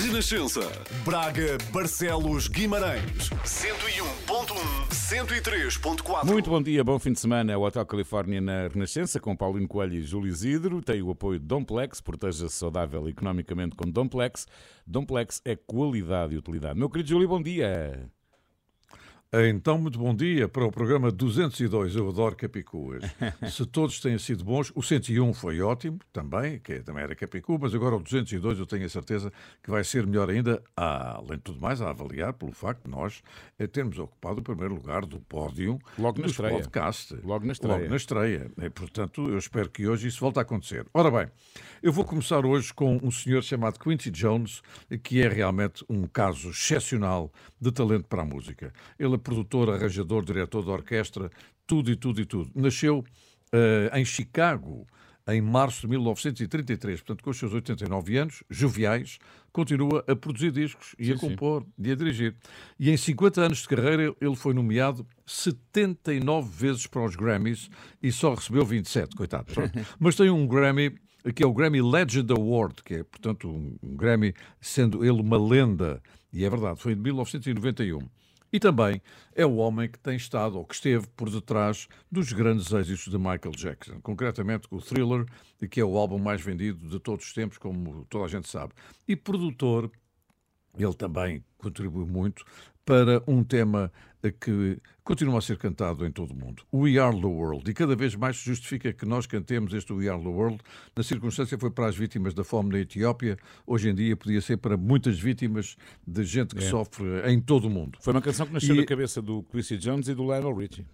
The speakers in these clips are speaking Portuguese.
Renascença. Braga, Barcelos, Guimarães. 101.1, 103.4. Muito bom dia, bom fim de semana. É o Hotel Califórnia na Renascença, com Paulino Coelho e Júlio Isidro. Tem o apoio de Domplex, proteja-se saudável economicamente com Domplex. Domplex é qualidade e utilidade. Meu querido Júlio, bom dia. Então, muito bom dia para o programa 202. Eu adoro Capicuas. Se todos têm sido bons, o 101 foi ótimo também, que também era Capicu, mas agora o 202 eu tenho a certeza que vai ser melhor ainda, além de tudo mais, a avaliar pelo facto de nós eh, termos ocupado o primeiro lugar do pódio Logo na dos estreia. podcast. Logo na estreia. Logo na estreia. E, portanto, eu espero que hoje isso volte a acontecer. Ora bem, eu vou começar hoje com um senhor chamado Quincy Jones, que é realmente um caso excepcional de talento para a música. Ele é produtor, arranjador, diretor de orquestra, tudo e tudo e tudo. Nasceu eh, em Chicago em março de 1933, portanto, com os seus 89 anos, joviais, continua a produzir discos e Sim, a sim. compor e a dirigir. E em 50 anos de carreira, ele foi nomeado 79 vezes para os Grammys e só recebeu 27, coitado. Mas tem um Grammy que é o Grammy Legend Award, que é, portanto, um Grammy sendo ele uma lenda. E é verdade, foi de 1991. E também é o homem que tem estado, ou que esteve por detrás dos grandes êxitos de Michael Jackson, concretamente o Thriller, que é o álbum mais vendido de todos os tempos, como toda a gente sabe. E produtor, ele também contribuiu muito para um tema que continua a ser cantado em todo o mundo. We Are the World. E cada vez mais se justifica que nós cantemos este We Are the World. Na circunstância foi para as vítimas da fome na Etiópia. Hoje em dia podia ser para muitas vítimas de gente que É. sofre em todo o mundo. Foi uma canção que nasceu E- da cabeça do Quincy Jones e do Lionel Richie.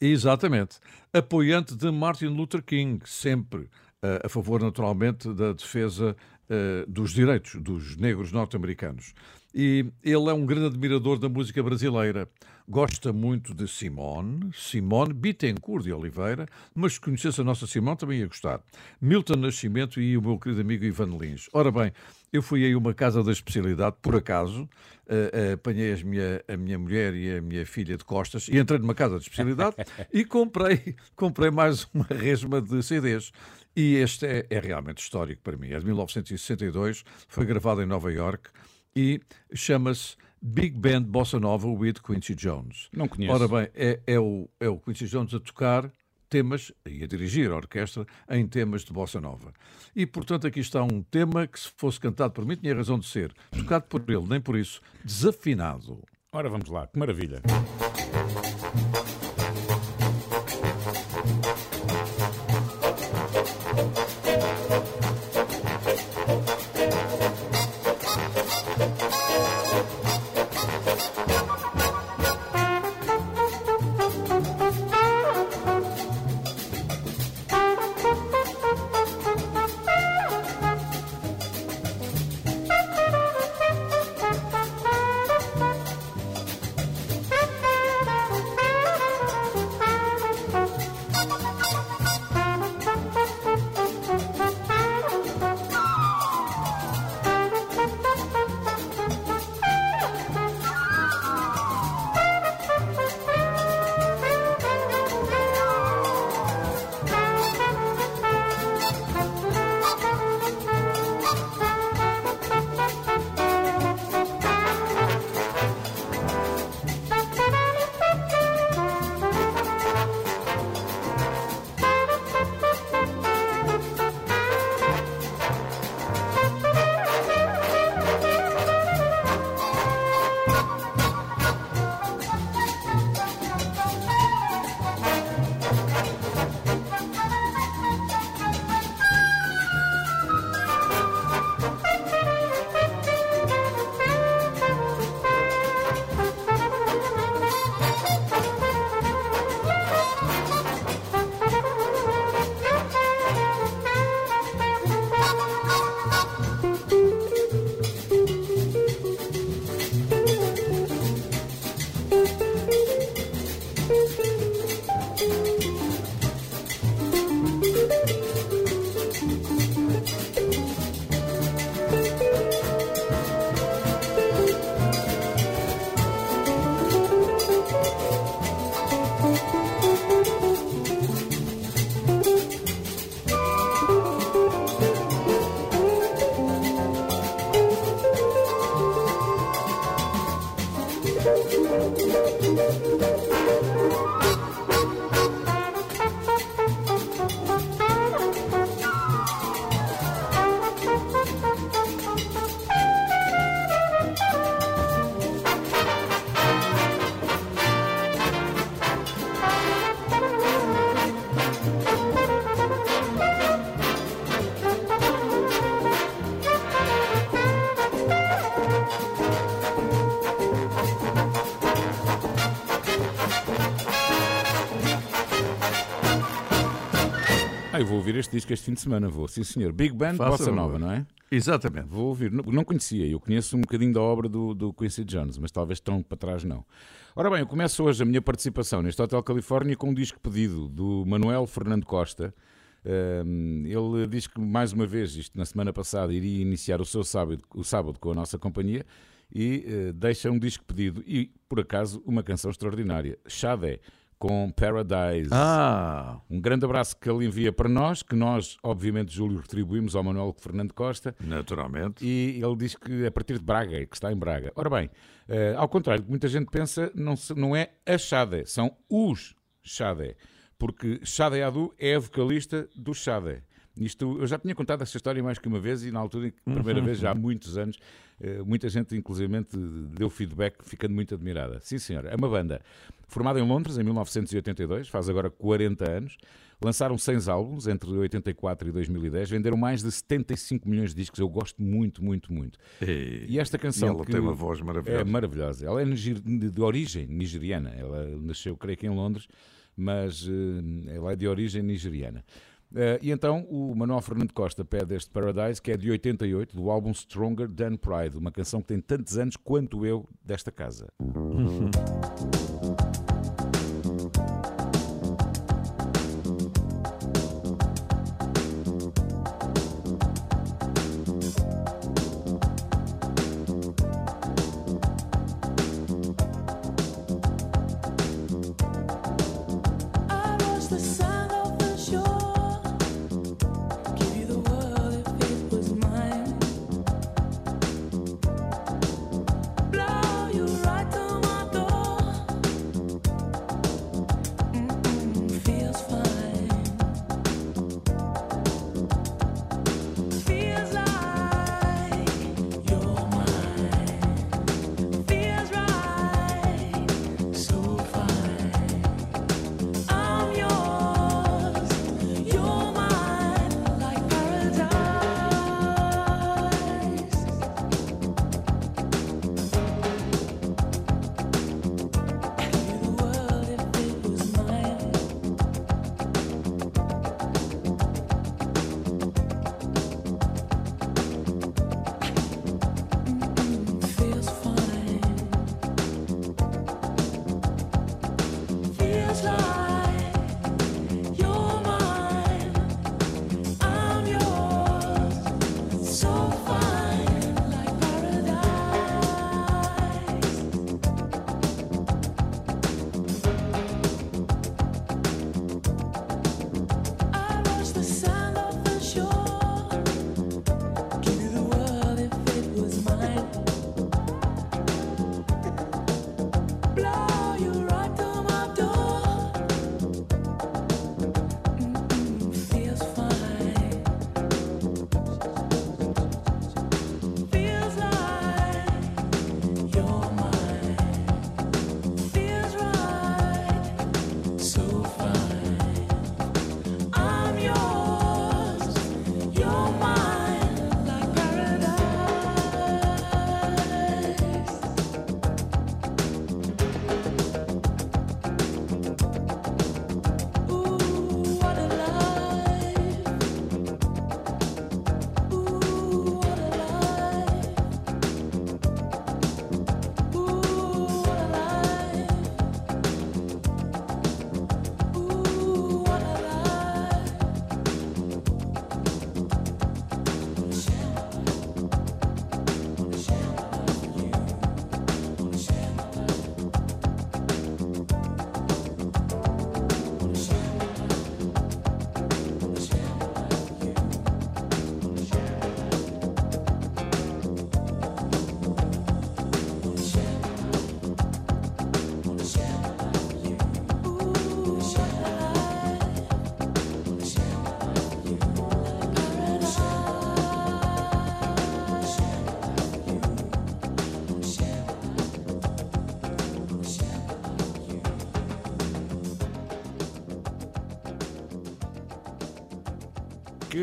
Exatamente. Apoiante de Martin Luther King, sempre eh, a favor, naturalmente, da defesa eh, dos direitos dos negros norte-americanos. E ele é um grande admirador da música brasileira. Gosta muito de Simone, Simone Bittencourt de Oliveira, mas se conhecesse a nossa Simone também ia gostar. Milton Nascimento e o meu querido amigo Ivan Lins. Ora bem, eu fui aí a uma casa da especialidade, por acaso, eh, eh, apanhei as minha, a minha mulher e a minha filha de costas e entrei numa casa de especialidade e comprei, comprei mais uma resma de CDs. E este é, é realmente histórico para mim. É de 1962, foi gravado em Nova York e chama-se Big Band Bossa Nova with Quincy Jones. Não conheço. Ora bem, é, é o, é o Quincy Jones a tocar temas e a dirigir a orquestra em temas de bossa nova. E, portanto, aqui está um tema que, se fosse cantado por mim, tinha razão de ser. Tocado por ele, nem por isso. Desafinado. Ora, vamos lá, que maravilha. Este disco este fim de semana, vou. Sim, senhor. Big Band Faça Bossa. Nova, não é? Exatamente. Vou ouvir. Não, não conhecia, eu conheço um bocadinho da obra do, do Quincy Jones, mas talvez tão para trás não. Ora bem, eu começo hoje a minha participação neste Hotel Califórnia com um disco pedido do Manuel Fernando Costa. Ahm, ele diz que, mais uma vez, isto na semana passada, iria iniciar o seu sábado, o sábado com a nossa companhia e eh, deixa um disco pedido e, por acaso, uma canção extraordinária, Xadé, com Paradise. Ah, Um grande abraço que ele envia para nós, que nós, obviamente, Júlio, retribuímos ao Manuel Fernando Costa. naturalmente. E ele diz que é a partir de Braga, que está em Braga. Ora bem, eh, ao contrário do que muita gente pensa, não, se- não é a Xade, são os Xade. Porque Xade Adu é a vocalista do Xade. Isto, eu já tinha contado essa história mais que uma vez e na altura, primeira vez, já há muitos anos, eh, muita gente, inclusive, deu feedback ficando muito admirada. Sim, senhor. É uma banda formada em Londres em 1982, faz agora 40 anos. Lançaram 100 álbuns entre 84 e 2010, venderam mais de 75 milhões de discos. Eu gosto muito, muito, muito. E, E esta canção. e ela tem uma voz maravilhosa. É maravilhosa. Ela é de origem nigeriana. Ela nasceu, creio que em Londres, mas eh, ela é de origem nigeriana. Eh, e então o Manuel Fernando Costa pede este Paradise, que é de 88, do álbum Stronger Than Pride, uma canção que tem tantos anos quanto eu desta casa.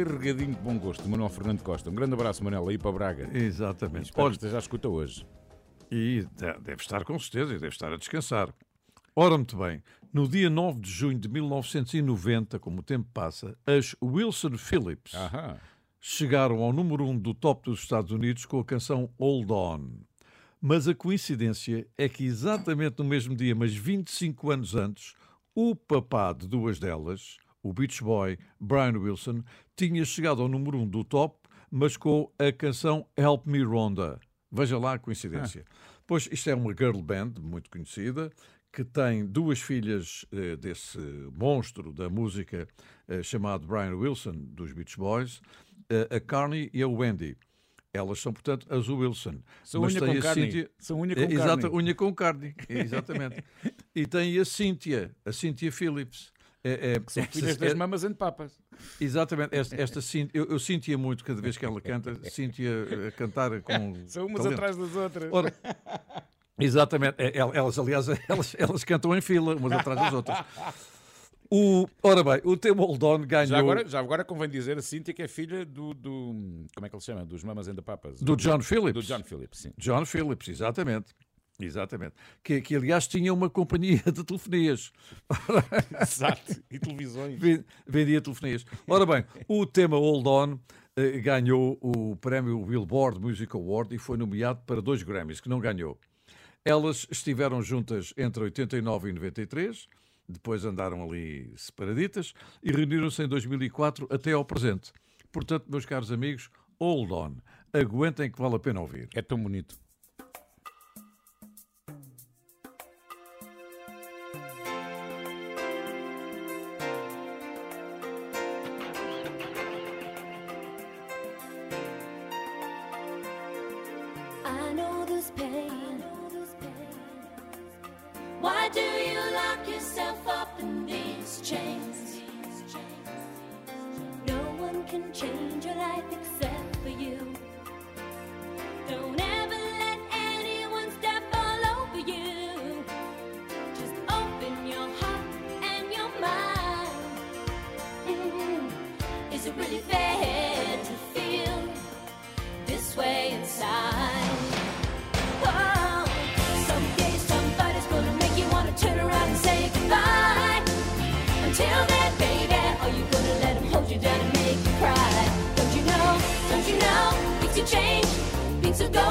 carregadinho de bom gosto. Manuel Fernando Costa. Um grande abraço, Manuel, aí para Braga. Exatamente. Espero Olha, que esteja à escuta hoje. E de- deve estar com certeza, e deve estar a descansar. Ora, muito bem, no dia 9 de junho de 1990, como o tempo passa, as Wilson Phillips Aham. chegaram ao número 1 do top dos Estados Unidos com a canção Hold On. Mas a coincidência é que exatamente no mesmo dia, mas 25 anos antes, o papá de duas delas, o Beach Boy Brian Wilson, tinha chegado ao número 1 do top, mas com a canção Help Me Rhonda. Veja lá a coincidência. Pois isto é uma girl band muito conhecida, que tem duas filhas eh, desse monstro da música eh, chamado Brian Wilson, dos Beach Boys, eh, a Carney e a Wendy. Elas são, portanto, as Wilson. São Mas unha tem com a carne. Cynthia- São unha com exata- carne. unha com carne, exatamente. e tem a Cynthia, a Cynthia Phillips. É, é, São esta- filhas das é- mamas and papas. exatamente, esta, esta eu, eu Cynthia muito cada vez que ela canta, Cynthia a cantar com. São umas talento. atrás das outras. Ora, exatamente, é, el- elas, aliás, elas, elas cantam em fila, umas atrás das outras. O, ora bem, o tema Hold On ganhou Já agora, já agora convém dizer a Cíntia que é filha do, do. Como é que ele se chama? Dos Mamas and the Papas. do John Phillips. Do John Phillips, sim. John Phillips, exatamente. Exatamente. Que, que aliás tinha uma companhia de telefonias. Exato. E televisões. Ven- Vendia telefonias. Ora bem, o tema Hold On eh, ganhou o prémio Billboard Music Award e foi nomeado para dois Grammys, que não ganhou. Elas estiveram juntas entre 89 e 93, depois andaram ali separaditas e reuniram-se em 2004 até ao presente. Portanto, meus caros amigos, Hold On. Aguentem que vale a pena ouvir. É tão bonito. Why do you lock yourself up in these chains? No one can change your life except for you. Don't ever let anyone step all over you. Just open your heart and your mind. Mm. Is it really fair Until then, baby, are you gonna let him hold you down and make you cry? Don't you know? Don't you know? Things change, things will go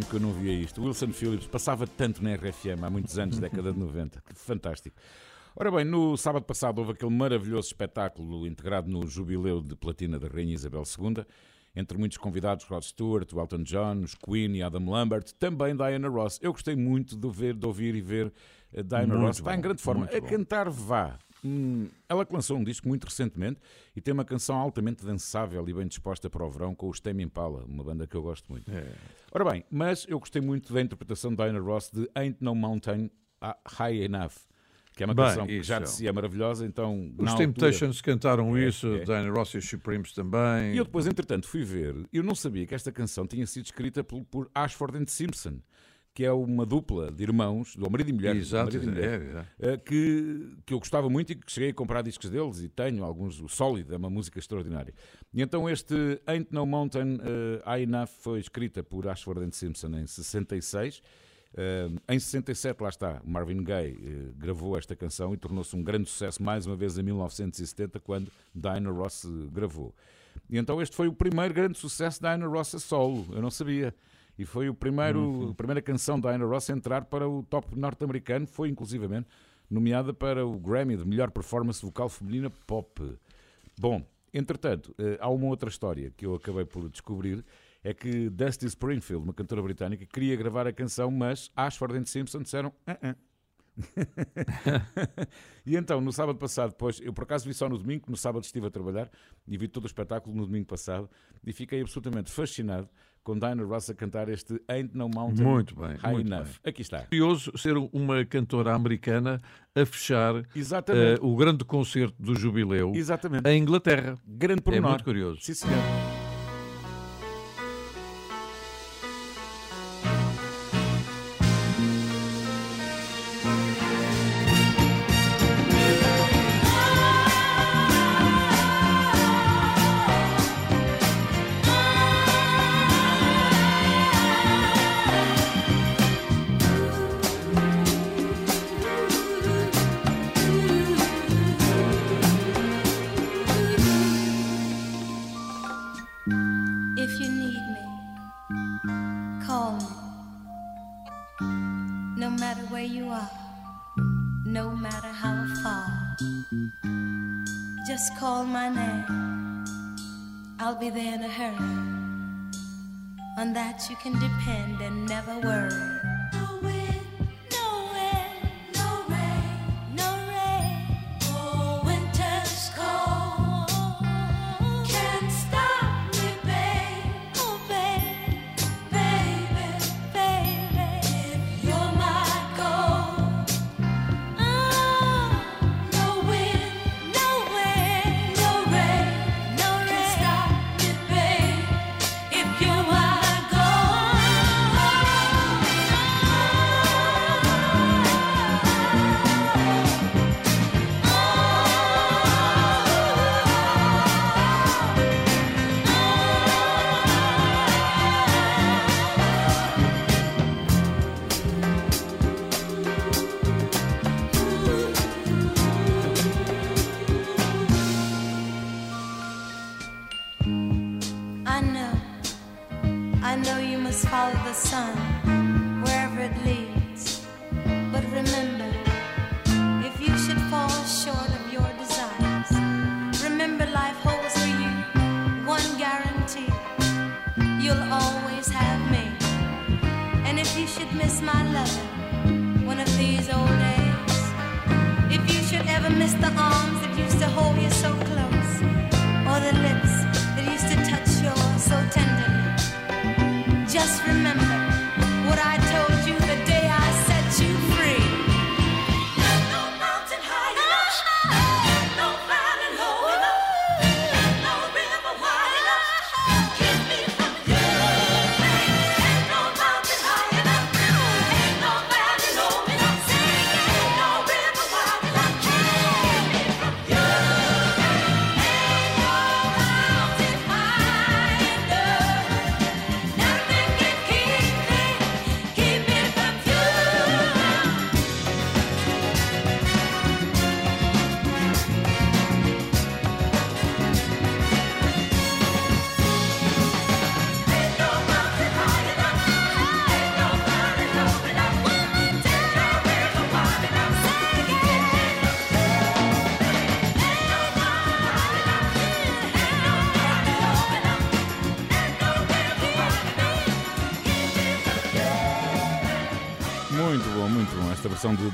tempo que eu não via isto. Wilson Phillips passava tanto na RFM, há muitos anos, década de 90. Que Fantástico. Ora bem, no sábado passado houve aquele maravilhoso espetáculo integrado no jubileu de platina da Rainha Isabel II, entre muitos convidados, Rod Stewart, Elton John, os Queen e Adam Lambert, também Diana Ross. Eu gostei muito de, ver, de ouvir e ver a Diana Muito Ross. Está em bom, grande forma. A bom. cantar vá. Hum, ela que lançou um disco muito recentemente e tem uma canção altamente dançável e bem disposta para o verão com os Tame Impala, uma banda que eu gosto muito. É. Ora bem, mas eu gostei muito da interpretação de Diana Ross de Ain't No Mountain High Enough, que é uma Bem, canção que já de si é maravilhosa, então Os Temptations cantaram É, isso, é. Diana Ross e os Supremes também. E eu depois, entretanto, fui ver, eu não sabia que esta canção tinha sido escrita por, por Ashford and Simpson, que é uma dupla de irmãos, ou marido e mulher, Exato, marido e mulher, é, é. eh, que, que eu gostava muito e que cheguei a comprar discos deles e tenho alguns. O Solid é uma música extraordinária. E então este Ain't No Mountain eh, High Enough foi escrita por Ashford and Simpson em 66. Eh, em 67, lá está, Marvin Gaye eh, gravou esta canção e tornou-se um grande sucesso mais uma vez em 1970, quando Diana Ross gravou. E então este foi o primeiro grande sucesso da Diana Ross a solo, eu não sabia. E foi o primeiro, a primeira canção da Diana Ross a entrar para o top norte-americano, foi inclusivamente nomeada para o Grammy de melhor performance vocal feminina pop. Bom, entretanto, eh, há uma outra história que eu acabei por descobrir, é que Dusty Springfield, uma cantora britânica, queria gravar a canção, mas Ashford and Simpson disseram "Ah, ah." e então, no sábado passado, depois, eu por acaso vi só no domingo, no sábado estive a trabalhar e vi todo o espetáculo no domingo passado e fiquei absolutamente fascinado com Diana Ross a cantar este Ain't No Mountain Muito bem, High muito Enough. bem. Aqui está. curioso ser uma cantora americana a fechar eh, o grande concerto do Jubileu Exatamente. em Inglaterra. Grande É pormenor. muito curioso. Sim, senhor.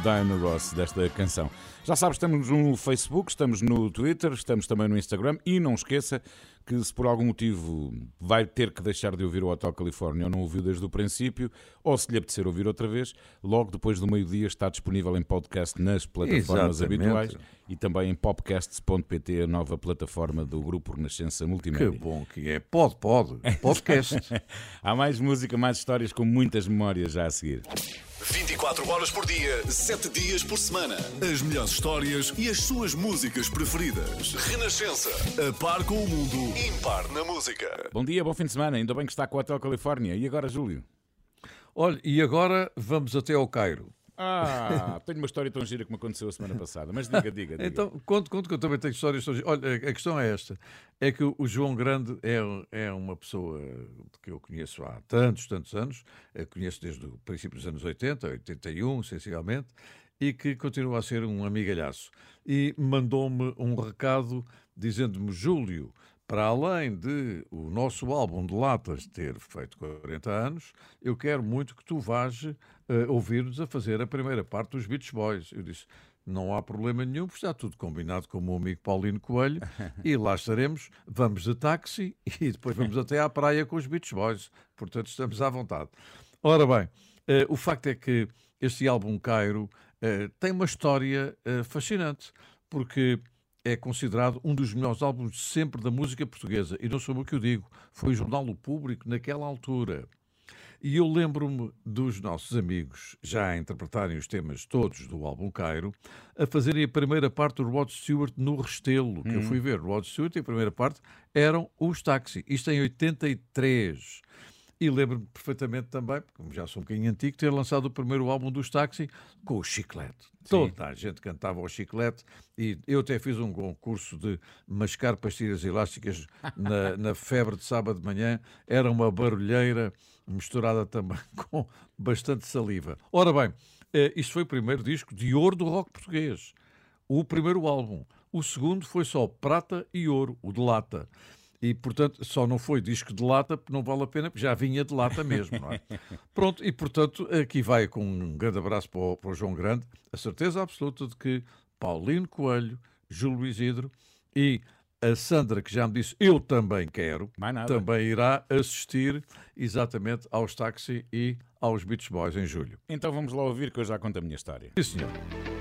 Diana Ross desta canção. Já sabes, estamos no Facebook, estamos no Twitter, estamos também no Instagram e não esqueça que se por algum motivo vai ter que deixar de ouvir o Hotel Califórnia ou não ouviu desde o princípio, ou se lhe apetecer ouvir outra vez, logo depois do meio-dia está disponível em podcast nas plataformas Exatamente. habituais e também em popcasts.pt, a nova plataforma do Grupo Renascença Que Multimédia. bom que é. Pode, pode. Podcast. Há mais música, mais histórias com muitas memórias já a seguir. 24 horas por dia, 7 dias por semana. As melhores histórias e as suas músicas preferidas. Renascença. A par com o mundo, impar na música. Bom dia, bom fim de semana. Ainda bem que está com o Hotel Califórnia. E agora, Júlio? Olha, e agora vamos até ao Cairo. Ah, tenho uma história tão gira me aconteceu a semana passada. Mas diga, diga, diga. Então, conto, conto que eu também tenho histórias. tão giras. Olha, a questão é esta: é que o João Grande é, é uma pessoa que eu conheço há tantos, tantos anos, eu conheço desde o princípio dos anos 80, 81, sensivelmente, e que continua a ser um amigalhaço. E mandou-me um recado dizendo-me, Júlio, para além de o nosso álbum de latas ter feito 40 anos, eu quero muito que tu vás eh, ouvir-nos a fazer a primeira parte dos Beach Boys. Eu disse, não há problema nenhum, porque está tudo combinado com o meu amigo Paulino Coelho e lá estaremos, vamos de táxi e depois vamos até à praia com os Beach Boys. Portanto, estamos à vontade. Ora bem, eh, o facto é que este álbum Cairo eh, tem uma história eh, fascinante, porque é considerado um dos melhores álbuns sempre da música portuguesa. E não sou eu que o digo, foi o Jornal O Público naquela altura. E eu lembro-me dos nossos amigos, já a interpretarem os temas todos do álbum Cairo, a fazerem a primeira parte do Rod Stewart no Restelo, que eu fui ver. Rod Stewart e a primeira parte eram os táxi. Isto em 83. E lembro-me perfeitamente também, porque já sou um bocadinho antigo, ter lançado o primeiro álbum dos Táxi com o Chiclete. Toda a gente cantava o Chiclete e eu até fiz um concurso de mascar pastilhas elásticas na, na febre de sábado de manhã. Era uma barulheira misturada também com bastante saliva. Ora bem, eh, isto foi o primeiro disco de ouro do rock português. O primeiro álbum. O segundo foi só prata e ouro, o de lata. E, portanto, só não foi disco de lata, porque não vale a pena, porque já vinha de lata mesmo, não é? Pronto, e, portanto, aqui vai com um grande abraço para o, para o João Grande, a certeza absoluta de que Paulino Coelho, Júlio Isidro e a Sandra, que já me disse, eu também quero, também irá assistir exatamente aos Táxi e aos Beach Boys em julho. Então vamos lá ouvir que eu já conto a minha história. Sim, senhor.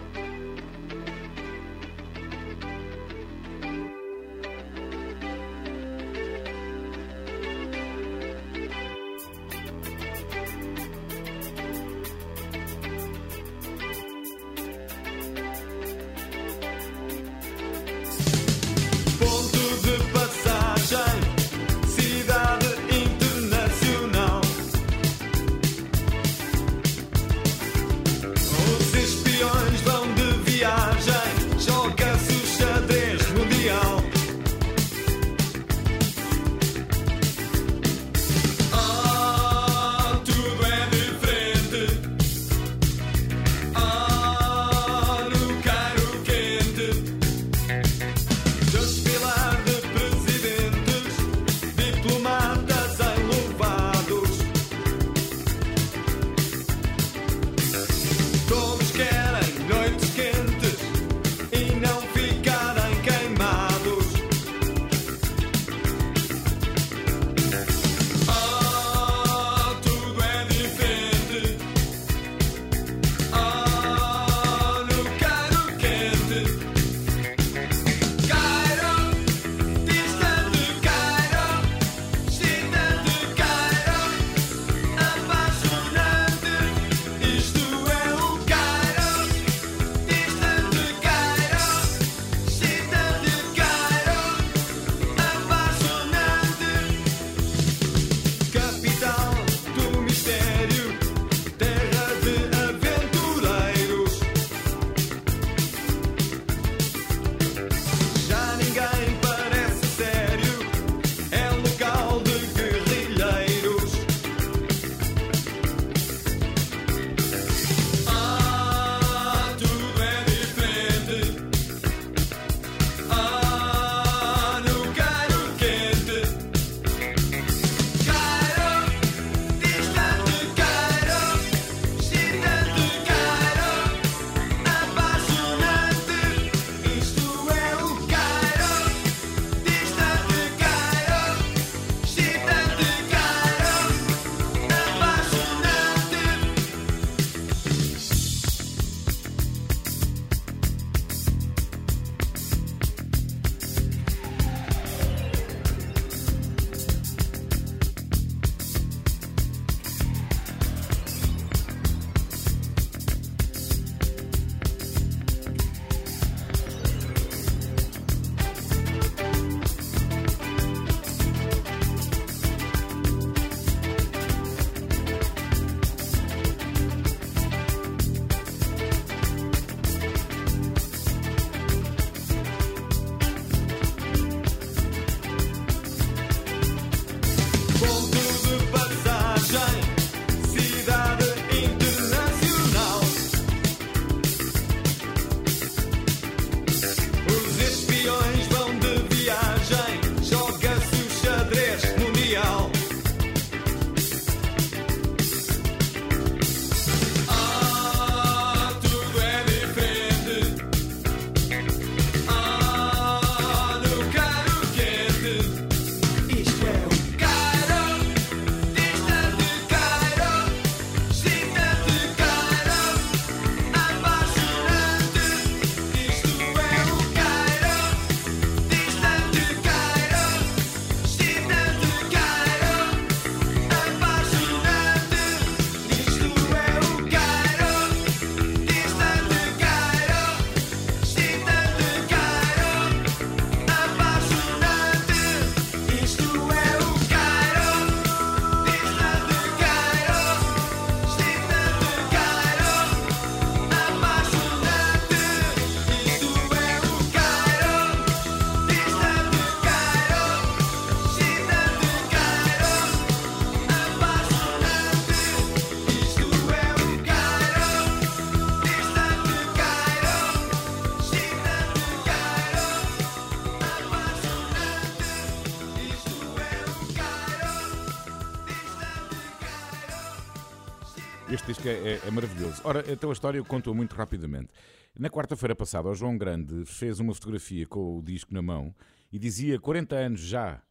Maravilhoso. Ora, então a história eu conto muito rapidamente. Na quarta-feira passada, o João Grande fez uma fotografia com o disco na mão e dizia 40 anos já.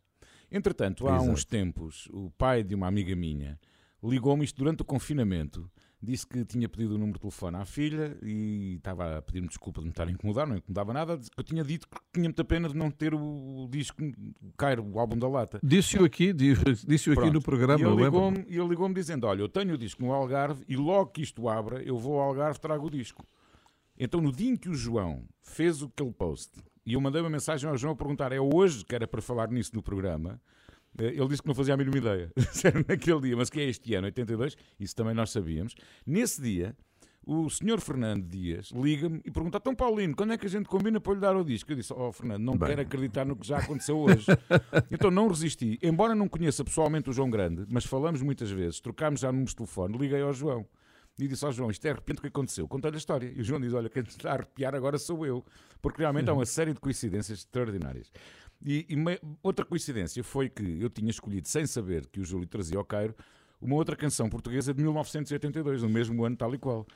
Entretanto, há Exato. uns tempos, o pai de uma amiga minha ligou-me isto durante o confinamento. Disse que tinha pedido o número de telefone à filha e estava a pedir-me desculpa de me estar a incomodar, não incomodava nada. Disse Eu tinha dito que tinha muita pena de não ter o, disco, o Cairo, o álbum da lata. Disse-o aqui, di- disse-o aqui no programa, E ele lembro ligou-me e ele ligou-me dizendo: Olha, eu tenho o disco no Algarve e logo que isto abra, eu vou ao Algarve trago o disco. Então, no dia em que o João fez aquele post e eu mandei uma mensagem ao João a perguntar: É hoje que era para falar nisso no programa? Eh, Ele disse que não fazia a mínima ideia. Naquele dia, mas que é este ano, 82, isso também nós sabíamos. Nesse dia, o senhor Fernando Dias liga-me e pergunta: Então, Paulino, quando é que a gente combina para lhe dar o disco? Eu disse: Oh, Fernando, não Bem. quero acreditar no que já aconteceu hoje. então não resisti. Embora não conheça pessoalmente o João Grande, mas falamos muitas vezes, trocámos já números de telefone, liguei ao João. E disse ao João, isto é de repente o que aconteceu. Contei-lhe a história. E o João diz, olha, quem está a arrepiar agora sou eu. Porque realmente há uma série de coincidências extraordinárias. E, e me- outra coincidência foi que eu tinha escolhido, sem saber que o Júlio trazia ao Cairo, uma outra canção portuguesa de 1982, no mesmo ano tal e qual.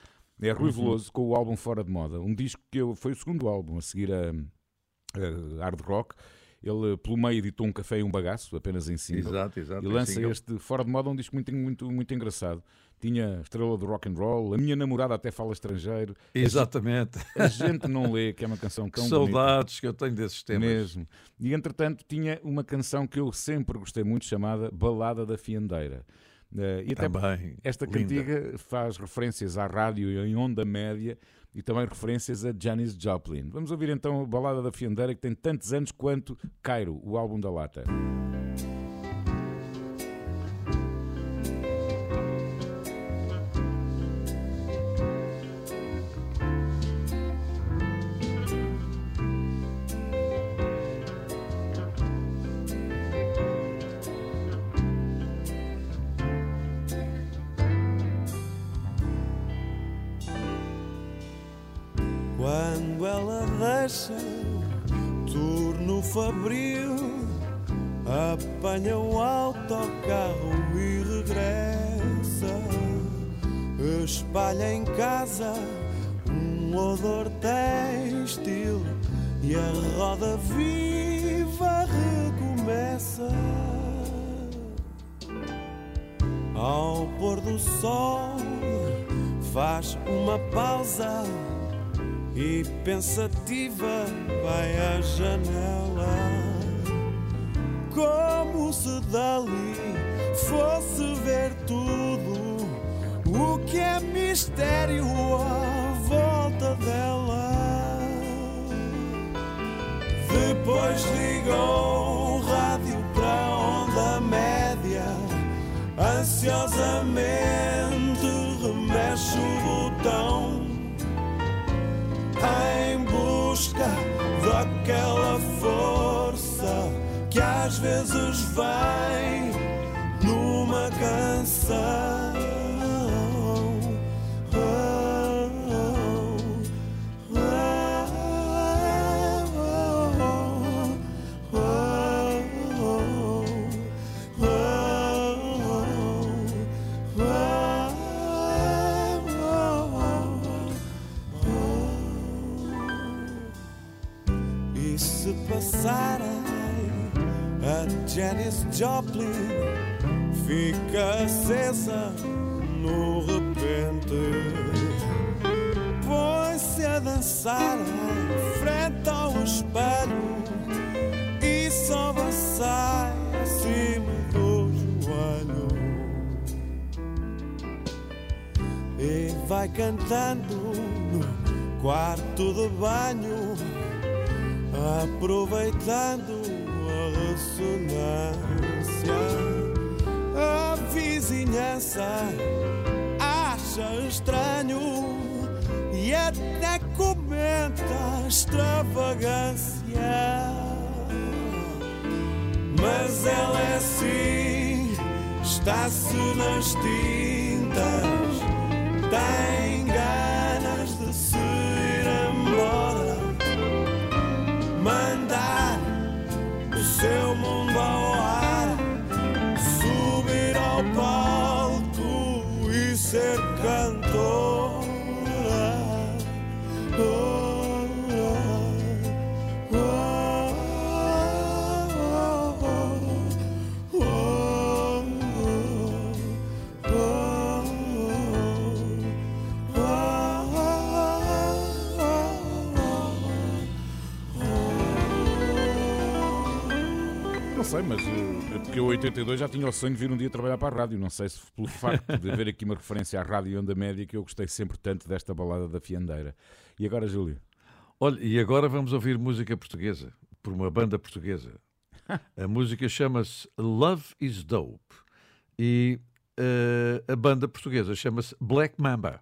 É Rui Veloso com o álbum Fora de Moda. Um disco que eu, foi o segundo álbum a seguir a, a Hard Rock. Ele, pelo meio, editou um café e um bagaço, apenas em single. Exato, exato. E lança single. este Fora de Moda, um disco muito, muito, muito engraçado. Tinha estrela do rock and roll, a minha namorada até fala estrangeiro. Exatamente. A gente não lê, que é uma canção tão Que bonita. saudades que eu tenho desses temas. Mesmo. E entretanto tinha uma canção que eu sempre gostei muito chamada Balada da Fiandeira. Eh, e até Também. esta linda. cantiga faz referências à rádio em onda média e também referências a Janis Joplin. Vamos ouvir então a Balada da Fiandeira que tem tantos anos quanto Cairo, o álbum da lata. se passarem. A Janis Joplin fica acesa no repente. Põe-se a dançar frente ao espelho E só sai acima do joelho. E vai cantando no quarto de banho aproveitando a ressonância. A vizinhança acha estranho e até comenta extravagância. Mas ela é assim, está-se nas tintas, tem porque eu, em 82, já tinha o sonho de vir um dia trabalhar para a rádio. Não sei se pelo facto de haver aqui uma referência à rádio e onda média que eu gostei sempre tanto desta balada da Fiandeira. E agora, Júlio? Olha, e agora vamos ouvir música portuguesa, por uma banda portuguesa. A música chama-se Love is Dope e eh, a banda portuguesa chama-se Black Mamba.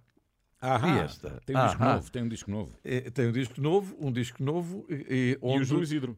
Ah, E esta? Tem um disco novo, tem um disco novo. Eh, tem um disco novo, um disco novo e, e E onde o Júlio Isidro.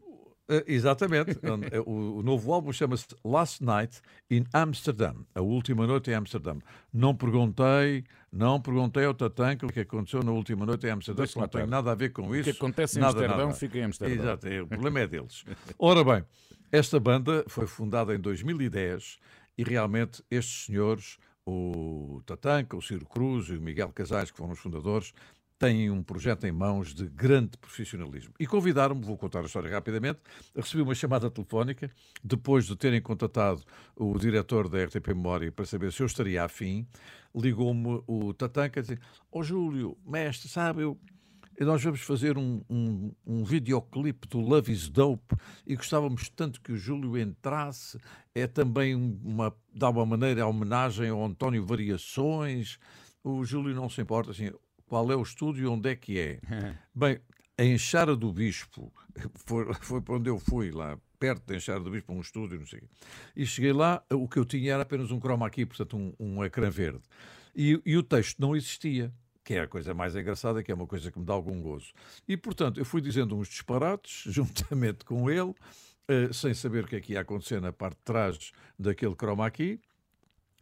Eh, exatamente. Eh, o, o novo álbum chama-se Last Night in Amsterdam. A última noite em Amsterdam. Não perguntei, não perguntei ao Tatanka o que aconteceu na última noite em Amsterdam, Deixa que não tem nada a ver com O isso. que acontece em Nada, Amsterdão nada. fica em Amsterdão. Exato, é, o problema é deles. Ora bem, esta banda foi fundada em 2010 e realmente estes senhores, o Tatanka, o Ciro Cruz e o Miguel Casais, que foram os fundadores, têm um projeto em mãos de grande profissionalismo. E convidaram-me, vou contar a história rapidamente, recebi uma chamada telefónica, depois de terem contatado o diretor da RTP Memória para saber se eu estaria afim, ligou-me o Tatanka e disse, ó Júlio, mestre, sabe, eu, nós vamos fazer um, um, um videoclipe do Love is Dope e gostávamos tanto que o Júlio entrasse. É também um, uma, de alguma maneira, homenagem ao António Variações. O Júlio não se importa, assim, qual é o estúdio e onde é que é? Bem, a Enxara do Bispo, foi, foi para onde eu fui, lá perto da Enxara do Bispo, um estúdio, não sei. E cheguei lá, o que eu tinha era apenas um chroma key, portanto um, um ecrã verde. E, e o texto não existia, que é a coisa mais engraçada, que é uma coisa que me dá algum gozo. E, portanto, eu fui dizendo uns disparates, juntamente com ele, eh, sem saber o que é que ia acontecer na parte de trás daquele chroma key.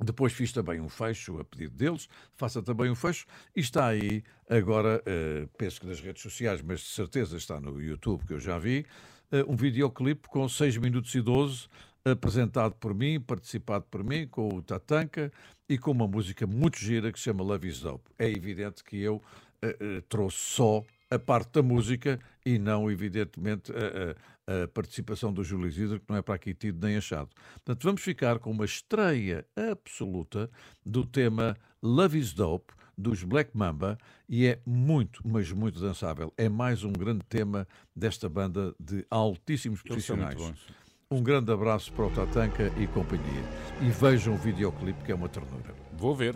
Depois fiz também um fecho a pedido deles, faça também um fecho, e está aí agora, eh, penso que nas redes sociais, mas de certeza está no YouTube, que eu já vi, eh, um videoclipe com 6 minutos e 12, apresentado por mim, participado por mim, com o Tatanka, e com uma música muito gira que se chama Love is Dope. É evidente que eu eh, trouxe só a parte da música e não, evidentemente, a- participação do Júlio Isidro, que não é para aqui tido nem achado. Portanto, vamos ficar com uma estreia absoluta do tema Love is Dope, dos Black Mamba, e é muito, mas muito dançável. É mais um grande tema desta banda de altíssimos profissionais. Um grande abraço para o Tatanka e companhia. E vejam o videoclipe, que é uma ternura. Vou ver.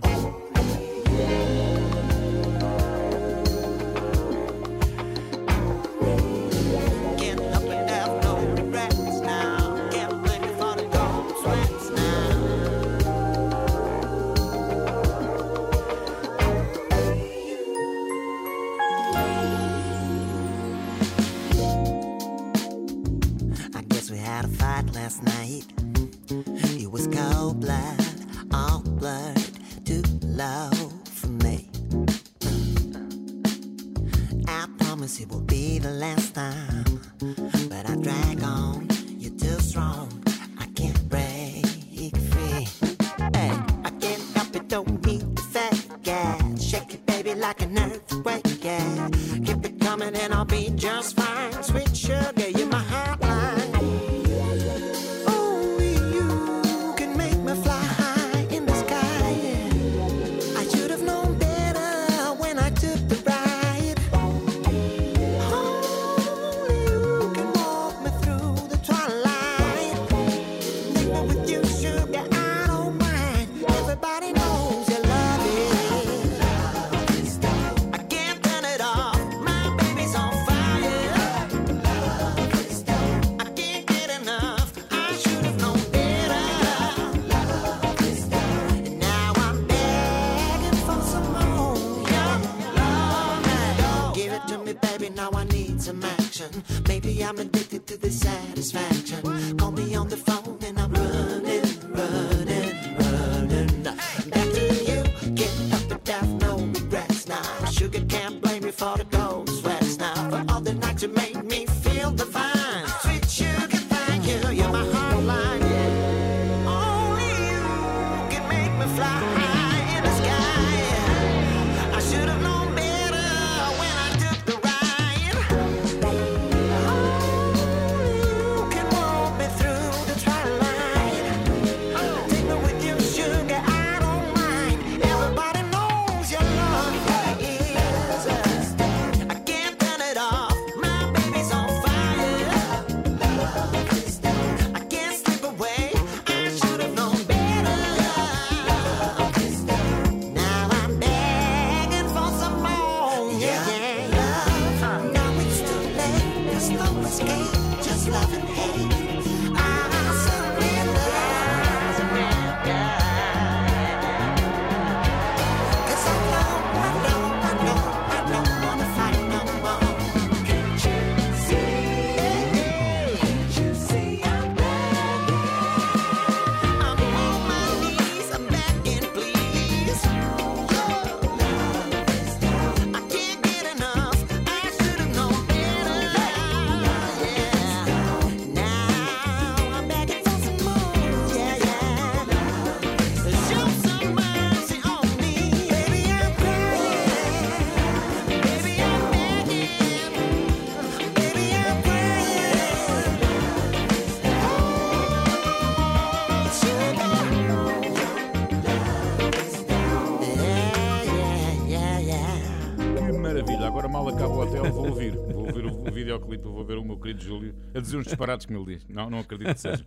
Querido Júlio a dizer uns disparados me ele diz. Não, não acredito que seja.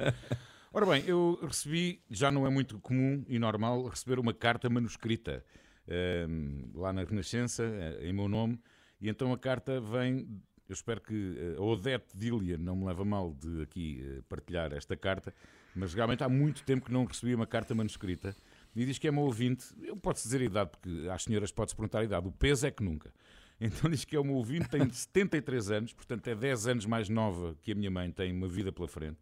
Ora bem, eu recebi, já não é muito comum e normal, receber uma carta manuscrita ehm, lá na Renascença, eh, em meu nome, e então a carta vem. Eu espero que eh, a Odete Dília não me leva mal de aqui eh, partilhar esta carta, mas realmente há muito tempo que não recebi uma carta manuscrita. E diz que é meu ouvinte. Eu posso dizer a idade, porque às senhoras pode-se perguntar a idade. O peso é que nunca. Então diz que é o meu ouvinte, tem 73 anos, portanto é 10 anos mais nova que a minha mãe, tem uma vida pela frente.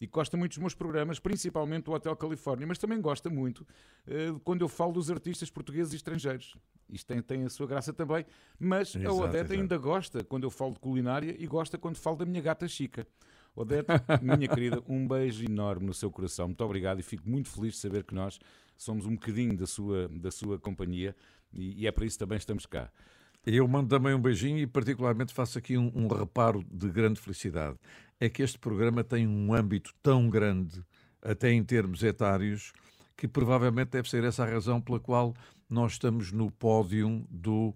E gosta muito dos meus programas, principalmente o Hotel Califórnia, mas também gosta muito eh, quando eu falo dos artistas portugueses e estrangeiros. Isto tem, tem a sua graça também, mas a Exato, Odete exato. ainda gosta quando eu falo de culinária e gosta quando falo da minha gata Chica. Odete, minha querida, um beijo enorme no seu coração. Muito obrigado e fico muito feliz de saber que nós somos um bocadinho da sua, da sua companhia e, e é para isso também estamos cá. Eu mando também um beijinho e, particularmente, faço aqui um, um reparo de grande felicidade. É que este programa tem um âmbito tão grande, até em termos etários, que provavelmente deve ser essa a razão pela qual nós estamos no pódio do.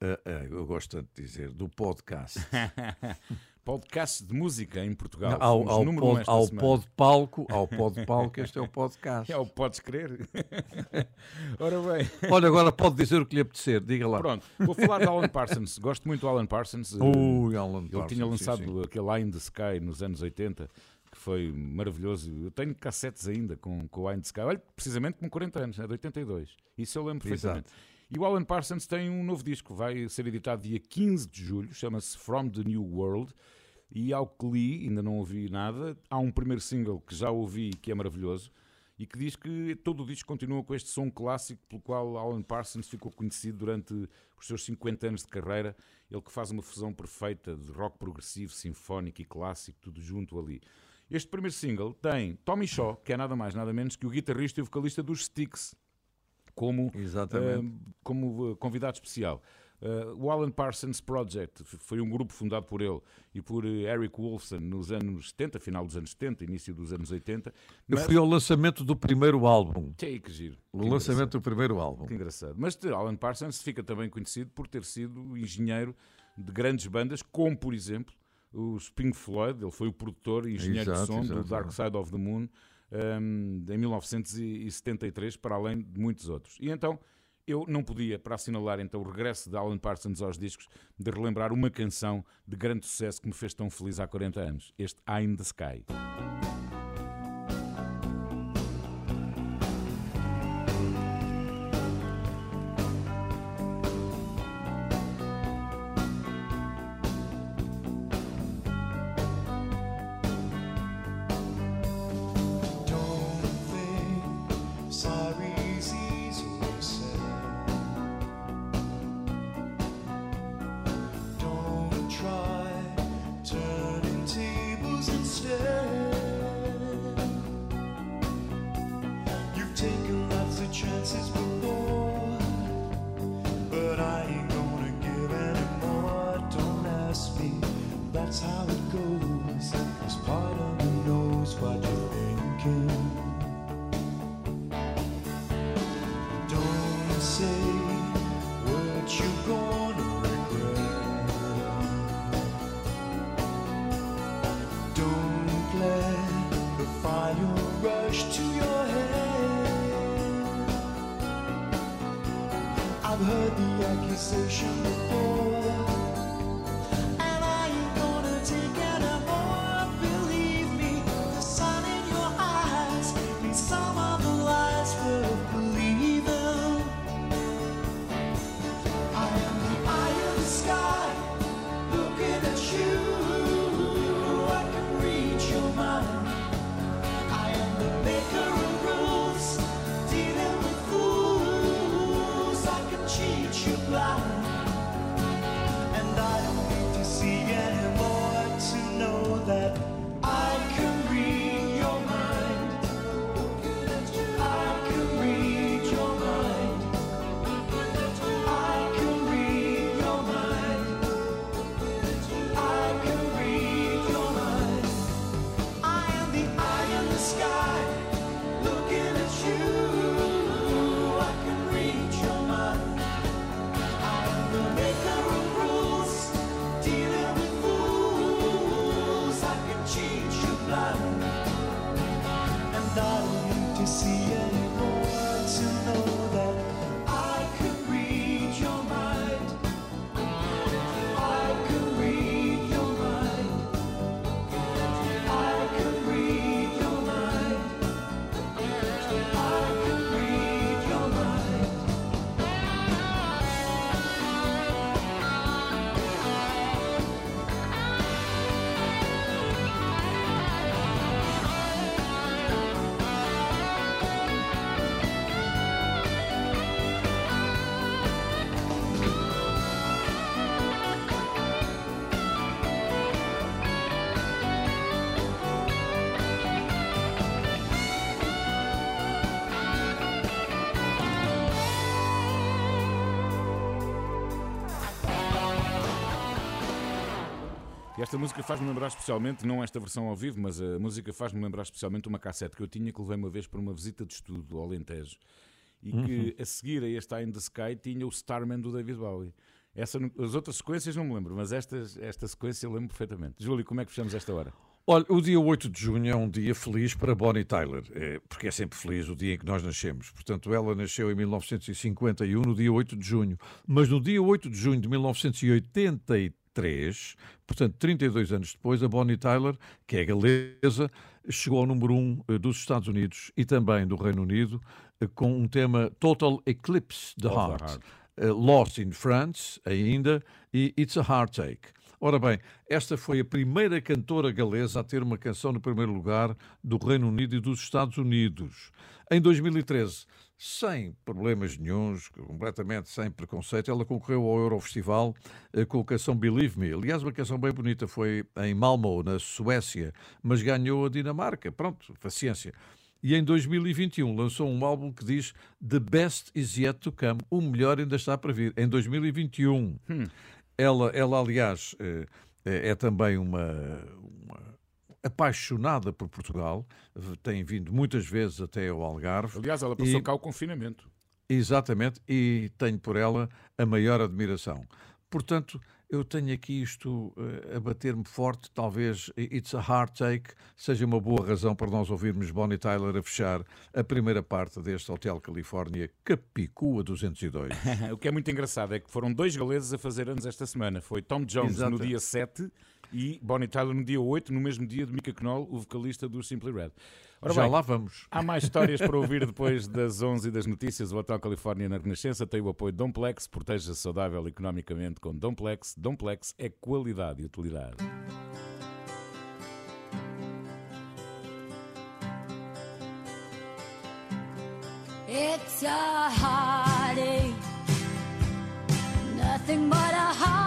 ah, ah, eu gosto de dizer, do podcast. Podcast de música em Portugal. ao Fomos ao, um pod, ao pod palco, ao pod palco, este é o podcast. É o podes crer. Ora bem, Olha, agora pode dizer o que lhe apetecer, diga lá. pronto, vou falar de Alan Parsons. Gosto muito do Alan Parsons. Ui, Alan Ele Parsons, tinha sim, lançado sim. aquele Eye in the Sky nos anos 80, que foi maravilhoso. Eu tenho cassetes ainda com, com o the Sky. Olha, precisamente com 40 anos, é de 82. Isso eu lembro perfeitamente. E o Alan Parsons tem um novo disco, vai ser editado dia 15 de julho, chama-se From the New World. E ao que li, ainda não ouvi nada, há um primeiro single que já ouvi que é maravilhoso e que diz que todo o disco continua com este som clássico pelo qual Alan Parsons ficou conhecido durante os seus 50 anos de carreira. Ele que faz uma fusão perfeita de rock progressivo, sinfónico e clássico, tudo junto ali. Este primeiro single tem Tommy Shaw, que é nada mais nada menos que o guitarrista e o vocalista dos Styx, como, eh, como eh, convidado especial. Eh, o Alan Parsons Project foi um grupo fundado por ele e por eh, Eric Wolfson nos anos 70, final dos anos 70, início dos anos 80. Eu Mas... fui ao lançamento do primeiro álbum. Tchê, que giro. O Que lançamento do primeiro álbum. que engraçado. Mas de Alan Parsons fica também conhecido por ter sido engenheiro de grandes bandas, como por exemplo os Pink Floyd. Ele foi o produtor e engenheiro Exato, de som exato, do Dark Side of the Moon hum, em 1973, para além de muitos outros. E então eu não podia, para assinalar então o regresso de Alan Parsons aos discos, de relembrar uma canção de grande sucesso que me fez tão feliz há 40 anos. Este in the Sky. Esta música faz-me lembrar especialmente, não esta versão ao vivo, mas a música faz-me lembrar especialmente uma cassete que eu tinha que levei uma vez para uma visita de estudo ao Alentejo e que a seguir a este Eye in the Sky tinha o Starman do David Bowie. Essa, as outras sequências não me lembro, mas estas, esta sequência eu lembro perfeitamente. Júlio, como é que fechamos esta hora? Olha, o dia 8 de junho é um dia feliz para Bonnie Tyler, é, porque é sempre feliz o dia em que nós nascemos. Portanto, ela nasceu em 1951, no dia 8 de junho. Mas no dia 8 de junho de 1983, portanto, 32 anos depois, a Bonnie Tyler, que é galesa, chegou ao número 1 dos Estados Unidos e também do Reino Unido, eh, com um tema Total Eclipse the Of the Heart. Heart. Uh, Lost in France, ainda, e It's a Heartache. Ora bem, esta foi a primeira cantora galesa a ter uma canção no primeiro lugar do Reino Unido e dos Estados Unidos. Em 2013, sem problemas nenhuns, completamente sem preconceito, ela concorreu ao Eurofestival eh, com a canção Believe Me. Aliás, uma canção bem bonita, foi em Malmö, na Suécia, mas ganhou a Dinamarca. Pronto, paciência. E em 2021 lançou um álbum que diz The Best Is Yet to Come. O melhor ainda está para vir. Em 2021. Ela, ela, aliás, é é também uma, uma apaixonada por Portugal. Tem vindo muitas vezes até ao Algarve. Aliás, ela passou E- cá o confinamento. Exatamente, e tenho por ela a maior admiração. Portanto, eu tenho aqui isto eh, a bater-me forte. Talvez It's a Heartache seja uma boa razão para nós ouvirmos Bonnie Tyler a fechar a primeira parte deste Hotel Califórnia Capicua 202. o que é muito engraçado é que foram dois galeses a fazer anos esta semana. Foi Tom Jones Exato. no dia 7 e Bonnie Tyler no dia 8, no mesmo dia de Mika Knoll, o vocalista do Simply Red. Ora Já bem, lá vamos. Há mais histórias para ouvir depois das 11 e das notícias. O Hotel Califórnia na Renascença tem o apoio de Domplex. Proteja-se saudável economicamente com Domplex. Domplex é qualidade e utilidade. It's a heartache, nothing but a heartache.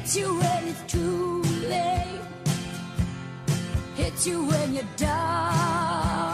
Hits you when it's too late, hits you when you're down.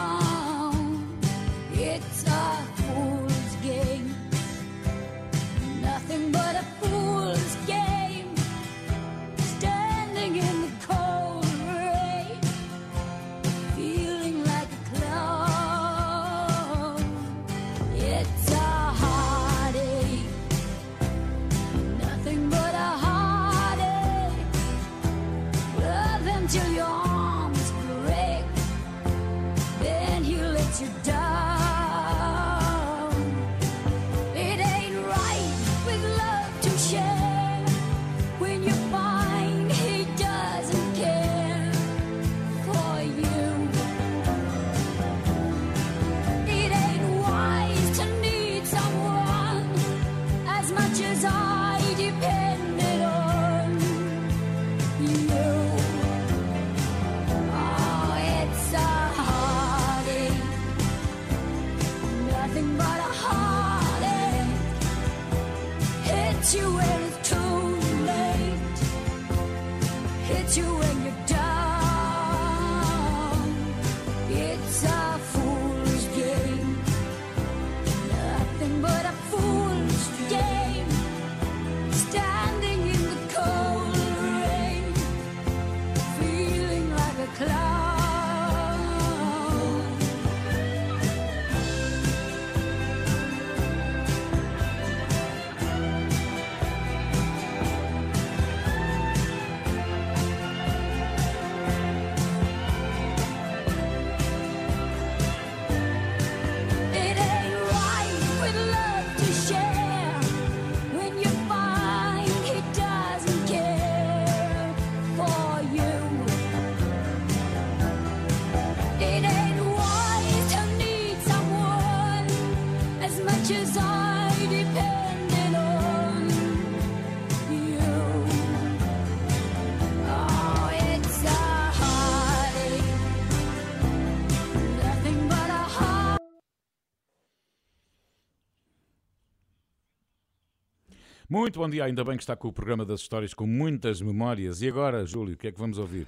Muito bom dia, ainda bem que está com o programa das histórias com muitas memórias. E agora, Júlio, o que é que vamos ouvir?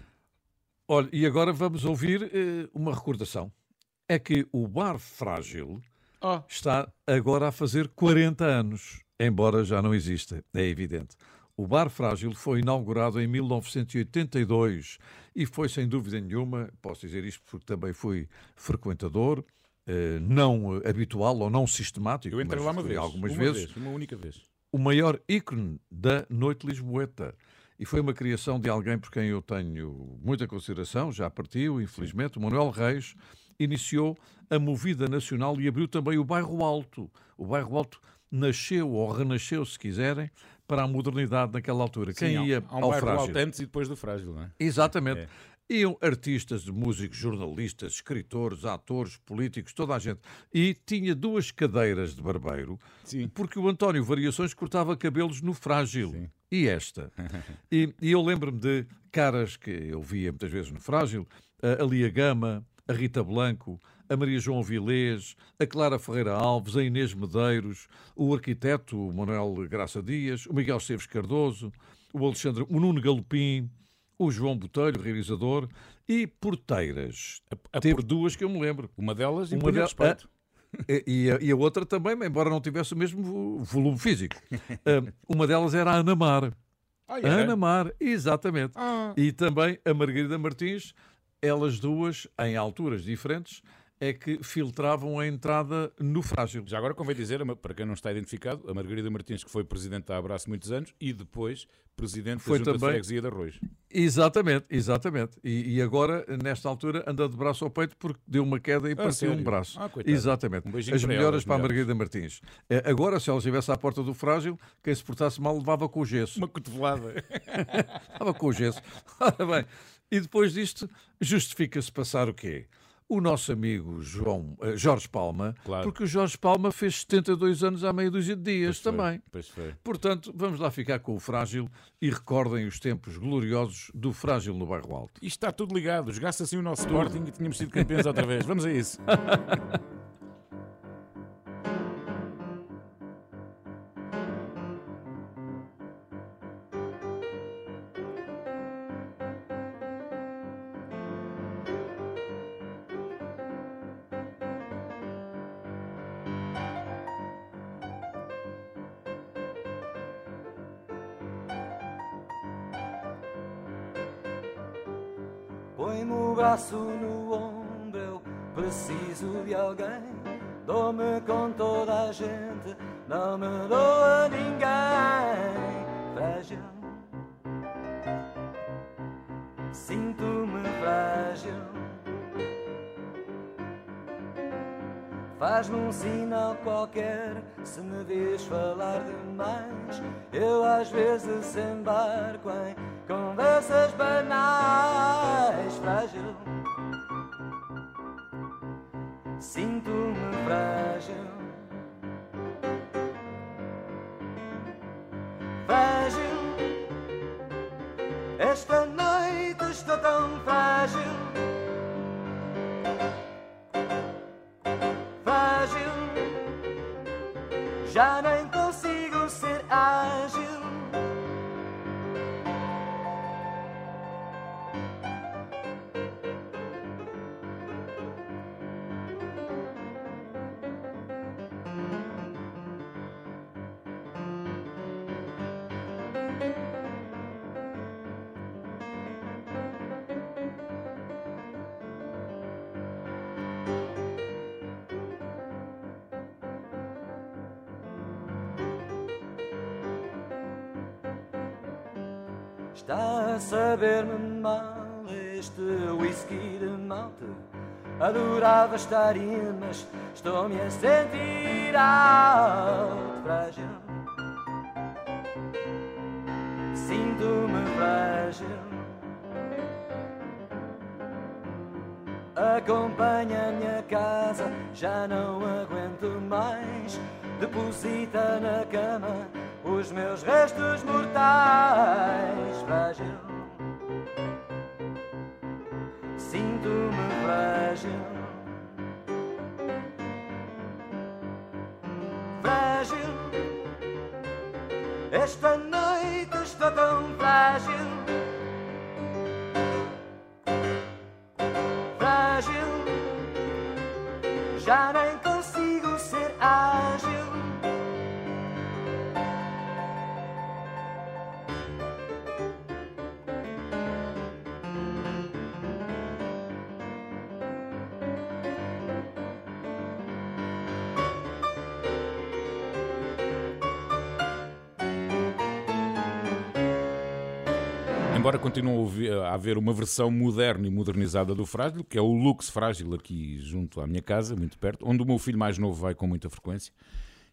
Olha, e agora vamos ouvir eh, uma recordação. É que o Bar Frágil Oh. está agora a fazer 40 anos, embora já não exista, é evidente. O Bar Frágil foi inaugurado em 1982 e foi, sem dúvida nenhuma, posso dizer isto porque também fui frequentador, eh, não habitual ou não sistemático, Eu entrei mas lá uma vez. algumas uma vezes, vez, uma única vez. O maior ícone da noite lisboeta. E foi uma criação de alguém por quem eu tenho muita consideração, já partiu, infelizmente, o Manuel Reis, iniciou a movida nacional e abriu também o Bairro Alto. O Bairro Alto nasceu ou renasceu, se quiserem, para a modernidade naquela altura. Sim, quem ia há um ao bairro Frágil? alto antes e depois do frágil, não é? Exatamente. É. Iam artistas, músicos, jornalistas, escritores, atores, políticos, toda a gente. E tinha duas cadeiras de barbeiro, Sim. porque o António Variações cortava cabelos no Frágil. E esta? e, e eu lembro-me de caras que eu via muitas vezes no Frágil, a Lia Gama, a Rita Blanco, a Maria João Vilés, a Clara Ferreira Alves, a Inês Medeiros, o arquiteto Manuel Graça Dias, o Miguel Esteves Cardoso, o Alexandre, o Nuno Galopim, o João Botelho, realizador, e porteiras. a Teve por- duas que eu me lembro. Uma delas Uma del- respeito. E, a, e a outra também, embora não tivesse o mesmo vo- volume físico. Ah, uma delas era a Ana Mar. Ah, A era? Ana Mar, exatamente. Ah. E também a Margarida Martins, elas duas, em alturas diferentes, é que filtravam a entrada no frágil. Já agora convém dizer, para quem não está identificado, a Margarida Martins, que foi presidente da Abraço muitos anos e depois presidente Foi da Junta de também- Freguesia de Arroz. Exatamente, exatamente. E, e agora, nesta altura, anda de braço ao peito porque deu uma queda e partiu um sério? braço. Ah, exatamente. Um As para melhoras as para a. Margarida Martins. Eh, Agora, se ela estivesse à porta do frágil, quem se portasse mal levava com o gesso. Uma cotovelada. Estava com o gesso. Ora bem, e depois disto, justifica-se passar o quê? O nosso amigo João, eh, Jorge Palma, Claro. porque o Jorge Palma fez 72 anos há meia dúzia de dias Pois também. Foi. Portanto, vamos lá ficar com o Frágil e recordem os tempos gloriosos do Frágil no Bairro Alto. Isto está tudo ligado. Jogasse assim o nosso Sporting e tínhamos sido campeões outra vez. Vamos a isso. braço no ombro, eu preciso de alguém. Dou-me com toda a gente, não me dou a ninguém. Frágil, sinto-me frágil. Faz-me um sinal qualquer se me vês falar demais. Eu às vezes embarco em conversas banais. Frágil, Está a saber-me mal este whisky de malte. Adorava estar in, mas estou-me a sentir alto, frágil. Sinto-me frágil. Acompanha-me a casa, já não aguento mais. Deposita na cama os meus restos mortais. Frágil, sinto-me frágil. Frágil, Esta noite estou tão. Frágil. Embora continue a haver uma versão moderna e modernizada do Frágil, que é o Lux Frágil aqui junto à minha casa, muito perto, onde o meu filho mais novo vai com muita frequência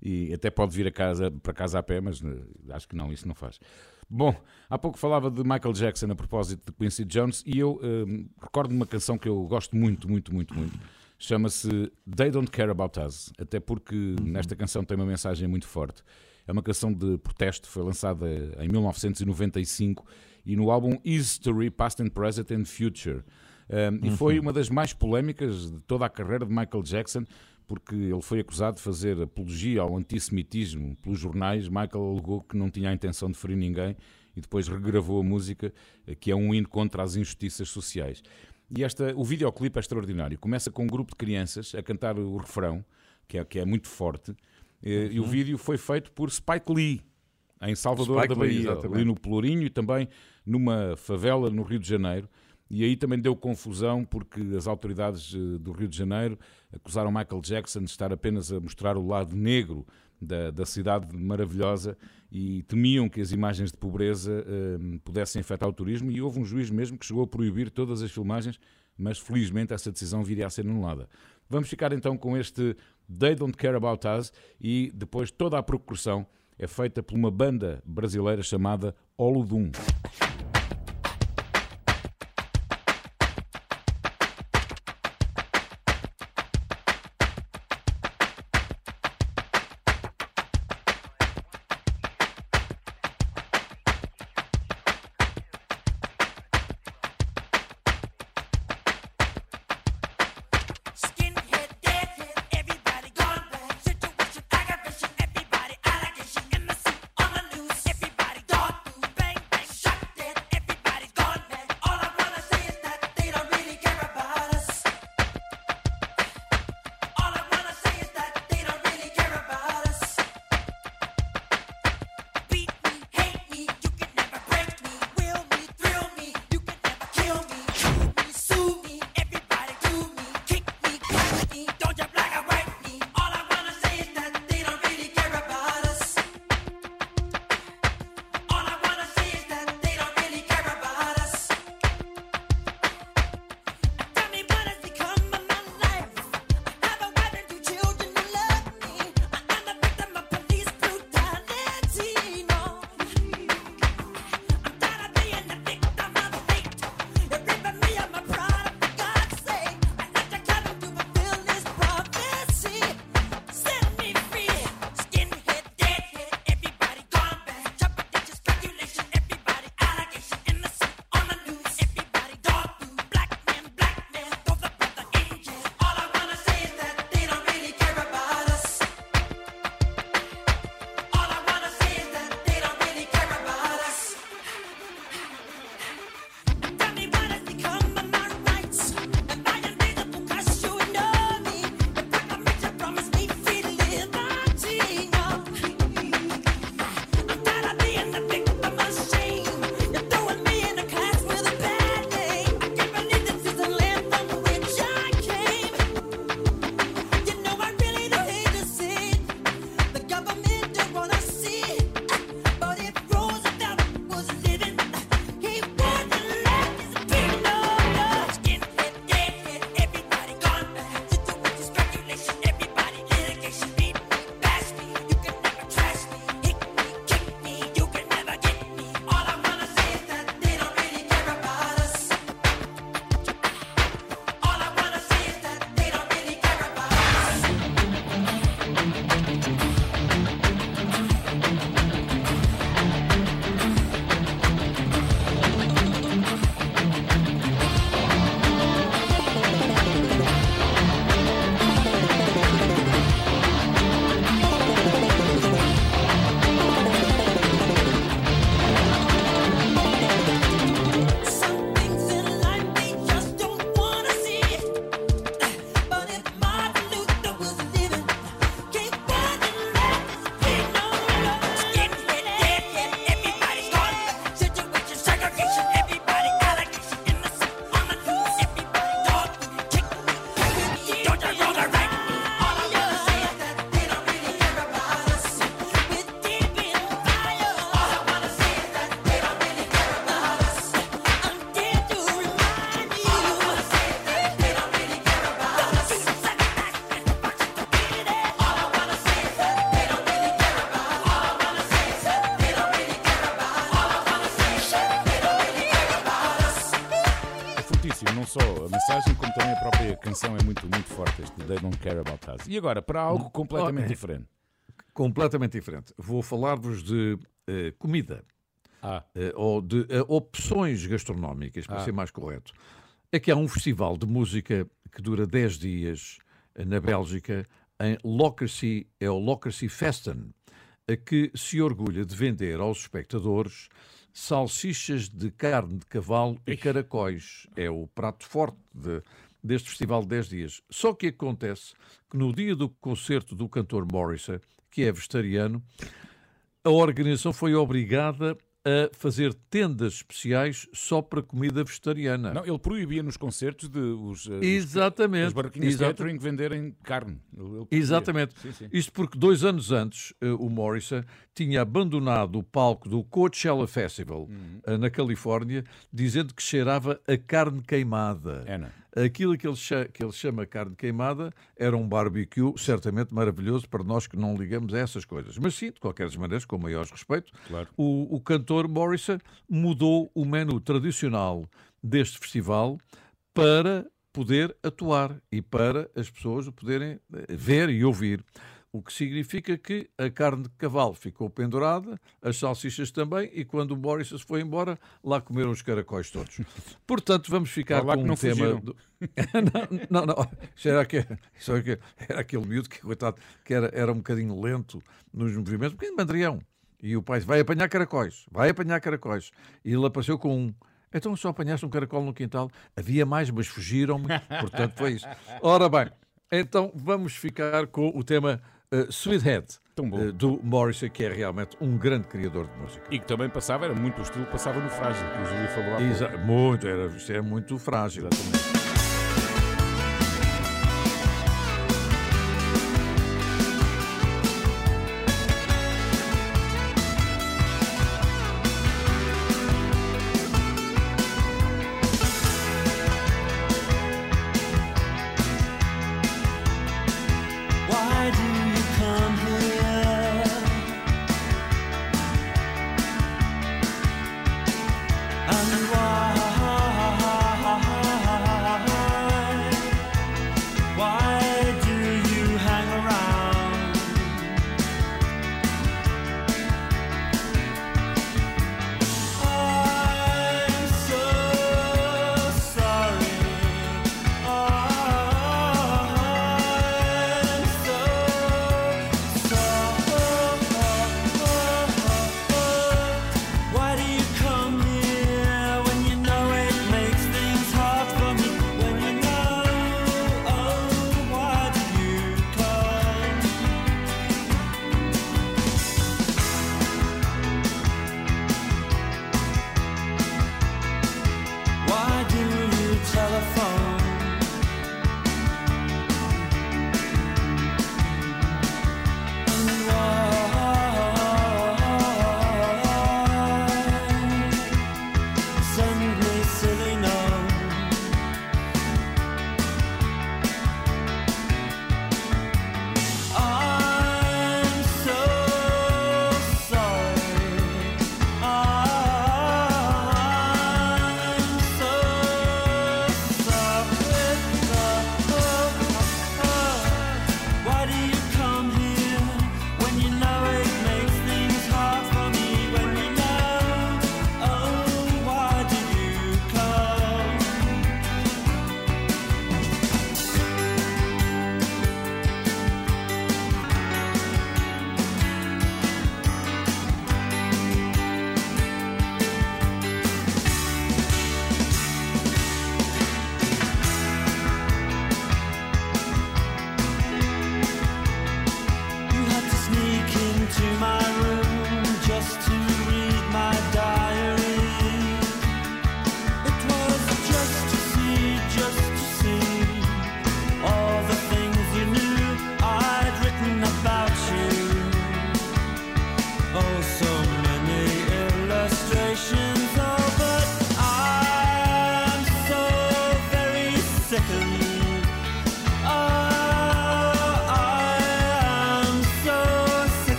e até pode vir a casa, para casa a pé, mas eh, acho que não, isso não faz. Bom, há pouco falava de Michael Jackson a propósito de Quincy Jones e eu eh, recordo uma canção que eu gosto muito, muito, muito, muito. Chama-se They Don't Care About Us, até porque nesta canção tem uma mensagem muito forte. É uma canção de protesto, foi lançada em 1995 e no álbum History, Past and Present and Future. Um, E foi uma das mais polémicas de toda a carreira de Michael Jackson, porque ele foi acusado de fazer apologia ao antissemitismo pelos jornais. Michael alegou que não tinha a intenção de ferir ninguém e depois regravou a música, eh, que é um hino contra as injustiças sociais. E esta, o videoclipe é extraordinário. Começa com um grupo de crianças a cantar o refrão, que é, que é muito forte, eh, e o vídeo foi feito por Spike Lee, em Salvador Spike da Lee, Bahia, exatamente. ali no Pelourinho e também numa favela no Rio de Janeiro. E aí também deu confusão porque as autoridades eh, do Rio de Janeiro acusaram Michael Jackson de estar apenas a mostrar o lado negro da, da cidade maravilhosa e temiam que as imagens de pobreza eh, pudessem afetar o turismo. E houve um juiz mesmo que chegou a proibir todas as filmagens, mas felizmente essa decisão viria a ser anulada. Vamos ficar então com este They Don't Care About Us e depois toda a percussão é feita por uma banda brasileira chamada Olodum. Canção é muito, muito forte, este They Don't Care About Us. E agora, para algo completamente Oh, é. diferente. Completamente diferente. Vou falar-vos de eh, comida. Ah, eh, ou de eh, opções gastronómicas, para Ah. ser mais correto. É que há um festival de música que dura 10 dias na Bélgica, em Lockersy, é o Lockersy Festen, a que se orgulha de vender aos espectadores salsichas de carne de cavalo e caracóis. É o prato forte de- deste festival de 10 dias. Só que acontece que no dia do concerto do cantor Morrissey, que é vegetariano, a organização foi obrigada a fazer tendas especiais só para comida vegetariana. não, ele proibia nos concertos de os, eh, os- Exatamente. as barraquinhas de Exata- catering venderem carne. Exatamente. Sim, sim. Isto porque dois anos antes eh, o Morrison tinha abandonado o palco do Coachella Festival Uhum. eh, na Califórnia, dizendo que cheirava a carne queimada. É, não? Aquilo que ele, que ele chama carne queimada era um barbecue certamente maravilhoso para nós que não ligamos a essas coisas. Mas sim, de qualquer das maneiras, com o maior respeito, Claro. o, o cantor Morrison mudou o menu tradicional deste festival para poder atuar e para as pessoas o poderem eh, ver e ouvir. O que significa que a carne de cavalo ficou pendurada, as salsichas também, e quando o Morrison se foi embora, lá comeram os caracóis todos. Portanto, vamos ficar com que um tema. do- não, não, não. Aquele, isso era aquele- era aquele miúdo que, coitado, que era, era um bocadinho lento nos movimentos, um bocadinho mandrião. E o pai disse, vai apanhar caracóis, vai apanhar caracóis. E ele apareceu com um. Então só apanhaste um caracol no quintal? Havia mais, mas fugiram-me. Portanto, foi isso. Ora bem, então vamos ficar com o tema Sweethead, Tão bom. eh, do Morrissey, que é realmente um grande criador de música. E que também passava, era muito o estilo passava no Frágil, que o Júlio falou há pouco. Exa- muito, era, isto é muito frágil. Exatamente.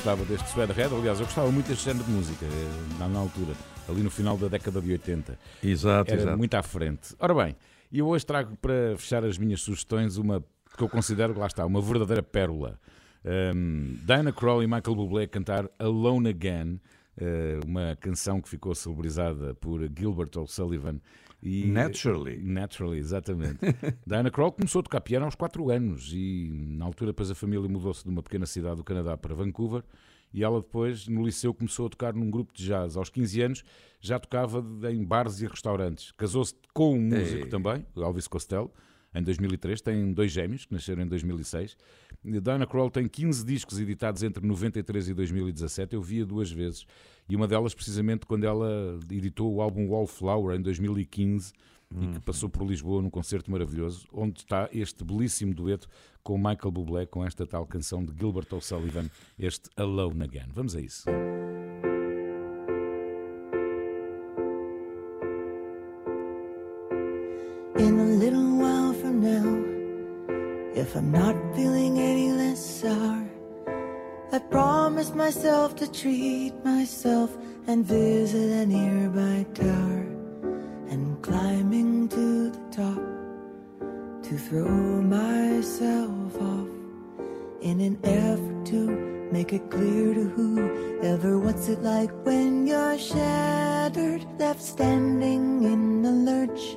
Gostava deste Red, aliás, eu gostava muito deste género de música, eh, na, na altura, ali no final da década de 80. Exato, Era exato. muito à frente. Ora bem, e eu hoje trago para fechar as minhas sugestões uma que eu considero, lá está, uma verdadeira pérola. Um, Diana Krall e Michael Bublé cantar Alone Again, eh, uma canção que ficou celebrizada por Gilbert O'Sullivan. E, Naturally. Naturally, exatamente. Diana Krall começou a tocar piano aos 4 anos e na altura depois a família mudou-se de uma pequena cidade do Canadá para Vancouver e ela depois no liceu começou a tocar num grupo de jazz. Aos 15 anos já tocava em bares e restaurantes. Casou-se com um músico Ei. também, Elvis Costello, em 2003. Tem dois gêmeos que nasceram em 2006. E Diana Krall tem 15 discos editados entre 93 e 2017. Eu via duas vezes. E uma delas precisamente quando ela editou o álbum Wallflower em 2015 e que passou por Lisboa num concerto maravilhoso, onde está este belíssimo dueto com Michael Bublé, com esta tal canção de Gilbert O'Sullivan, este Alone Again. Vamos a isso. If I'm not feeling any less sour, I promised myself to treat myself and visit a nearby tower. And climbing to the top to throw myself off in an effort to make it clear to whoever what's it like when you're shattered, left standing in the lurch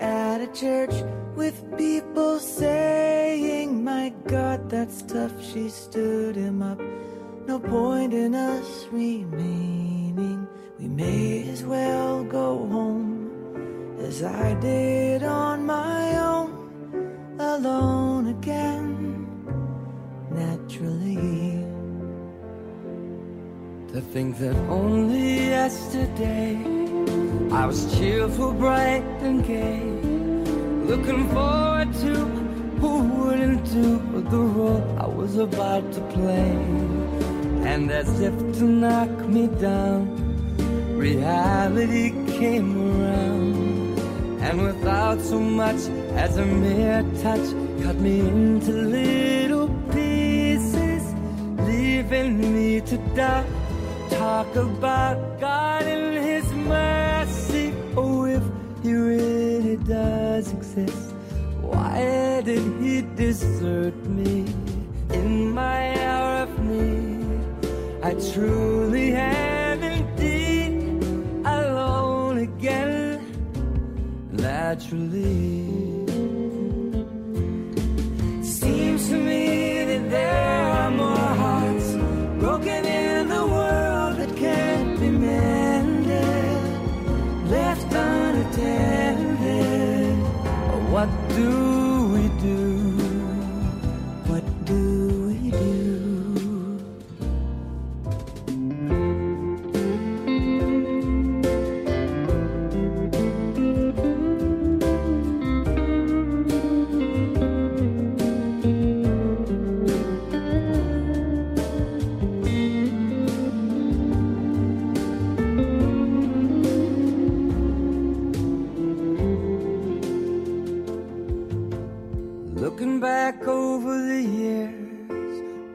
at a church with people saying, My God, that's tough. She stood him up. No point in us remaining. We may as well go home as I did on my own, alone again, naturally. To think that only yesterday I was cheerful, bright, and gay, looking forward to who wouldn't do the role I was about to play. And as if to knock me down, reality came around, and without so much as a mere touch, cut me into little pieces, leaving me to die. Talk about God and does exist, why did He desert me in my hour of need? I truly am indeed alone again, naturally.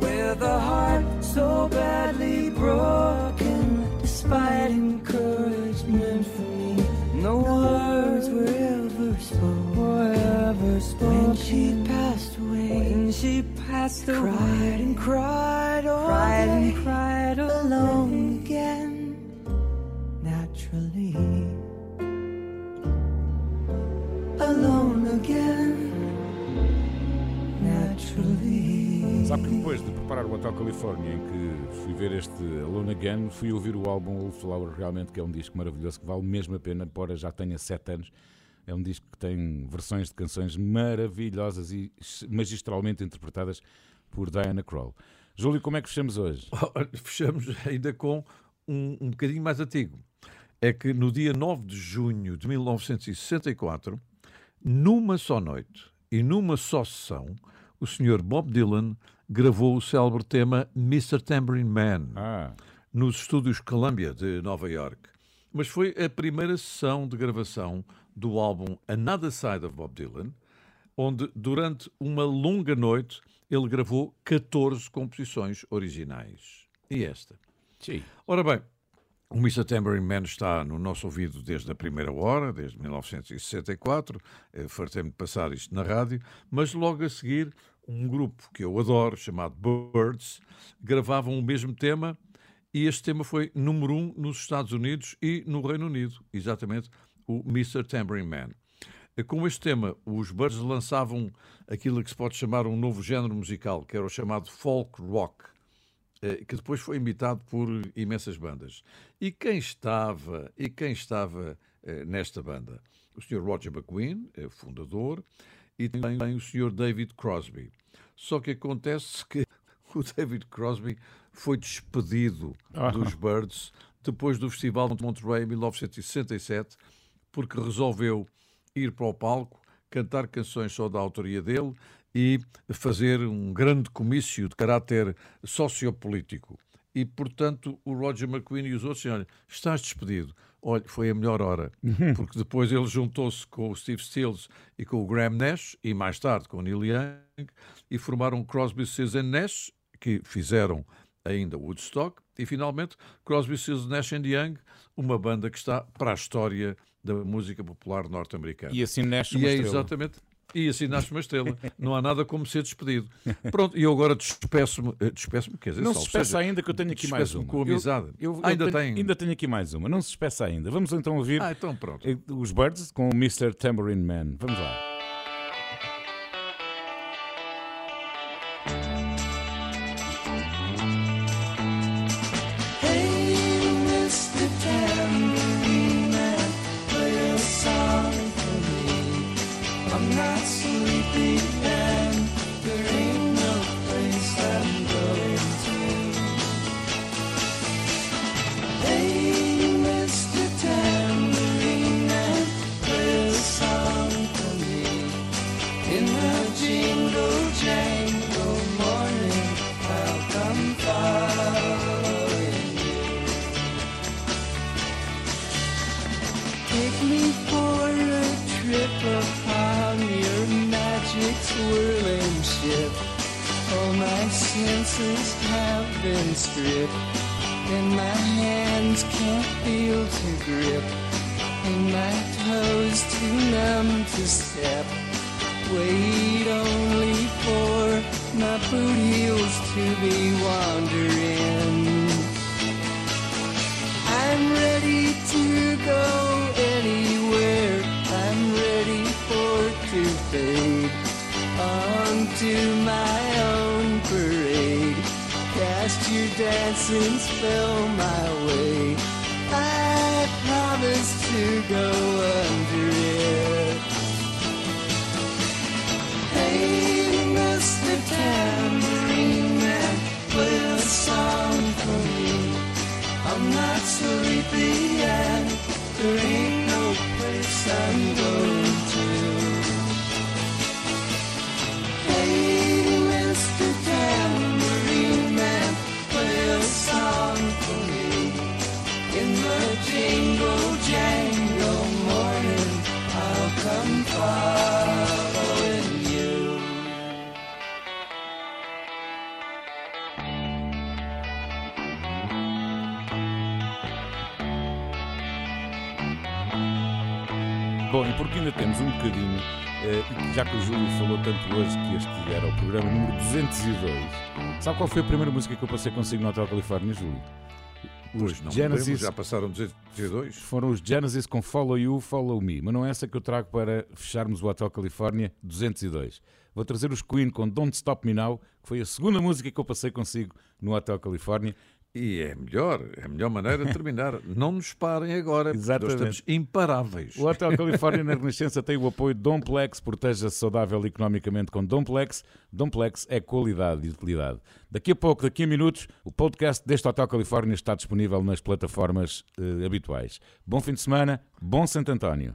with a heart so badly broken. Despite encouragement from me, no words were ever spoken. Were ever spoken. When she passed away, When she passed away, cried and cried all cried day, and cried alone again, naturally. Alone again, naturally. Sabe que depois de preparar o Hotel Califórnia, em que fui ver este Alone Again, fui ouvir o álbum Wallflower, realmente que é um disco maravilhoso, que vale mesmo a pena, embora já tenha 7 anos. É um disco que tem versões de canções maravilhosas e magistralmente interpretadas por Diana Krall. Júlio, como é que fechamos hoje? Fechamos ainda com um, um bocadinho mais antigo. é que no dia 9 de junho de 1964, numa só noite e numa só sessão, o Sr. Bob Dylan gravou o célebre tema Mr. Tambourine Man Ah, nos estúdios Columbia de Nova York. Mas foi a primeira sessão de gravação do álbum Another Side of Bob Dylan, onde durante uma longa noite ele gravou 14 composições originais. E esta? sim. Ora bem, o Mr. Tambourine Man está no nosso ouvido desde a primeira hora, desde 1964. Eh, Fartei-me de passar isto na rádio, mas logo a seguir, um grupo que eu adoro, chamado Birds, gravavam o mesmo tema e este tema foi número um nos Estados Unidos e no Reino Unido, exatamente o Mr. Tambourine Man. Eh, Com este tema, os Birds lançavam aquilo que se pode chamar um novo género musical, que era o chamado folk rock que depois foi imitado por imensas bandas. E quem estava, e quem estava eh, nesta banda? O Sr. Roger McQueen, eh, fundador, e também o Sr. David Crosby. Só que acontece que o David Crosby foi despedido Ah. dos Birds depois do Festival de Monterey em 1967, porque resolveu ir para o palco, cantar canções só da autoria dele e fazer um grande comício de caráter sociopolítico. E, portanto, o Roger McQueen e os outros disseram, olha, estás despedido. Olha, foi a melhor hora. Porque depois ele juntou-se com o Steve Stills e com o Graham Nash, e mais tarde com o Neil Young, e formaram Crosby, Stills Nash, que fizeram ainda Woodstock, e finalmente Crosby, Stills, Nash and Young, uma banda que está para a história da música popular norte-americana. E assim nasce E é estrela. exatamente. E assim nasce uma estrela. Não há nada como ser despedido. Pronto, e eu agora despeço-me, eh, despeço-me, quer dizer, Não se despeça seja, ainda que eu tenho aqui mais uma. com Eu- amizade. eu- eu ainda tenho, tem. Ainda tenho aqui mais uma. Não se despeça ainda. Vamos então ouvir Ah, então eh, os Birds com o Mr. Tambourine Man. Vamos lá. Swirling ship. All my senses have been stripped, and my hands can't feel to grip, and my toes too numb to step. Wait only for my boot heels to be wandering. I'm ready to go anywhere. I'm ready for to fade onto my own parade. Cast your dancing spell my way. I promise to go temos um bocadinho, eh, e já que o Júlio falou tanto hoje que este era o programa número 202, sabe qual foi a primeira música que eu passei consigo no Hotel Califórnia, Júlio? Pois não, Genesis- Genesis... já passaram 202. Foram os Genesis com Follow You, Follow Me, mas não é essa que eu trago para fecharmos o Hotel Califórnia 202. Vou trazer os Queen com Don't Stop Me Now, que foi a segunda música que eu passei consigo no Hotel Califórnia, e é melhor, é a melhor maneira de terminar. Não nos parem agora, Exatamente. nós estamos imparáveis. O Hotel Califórnia na Renascença tem o apoio de Domplex, proteja-se saudável economicamente com Domplex. Domplex é qualidade e utilidade. Daqui a pouco, daqui a minutos, o podcast deste Hotel Califórnia está disponível nas plataformas eh, habituais. Bom fim de semana, bom Santo António.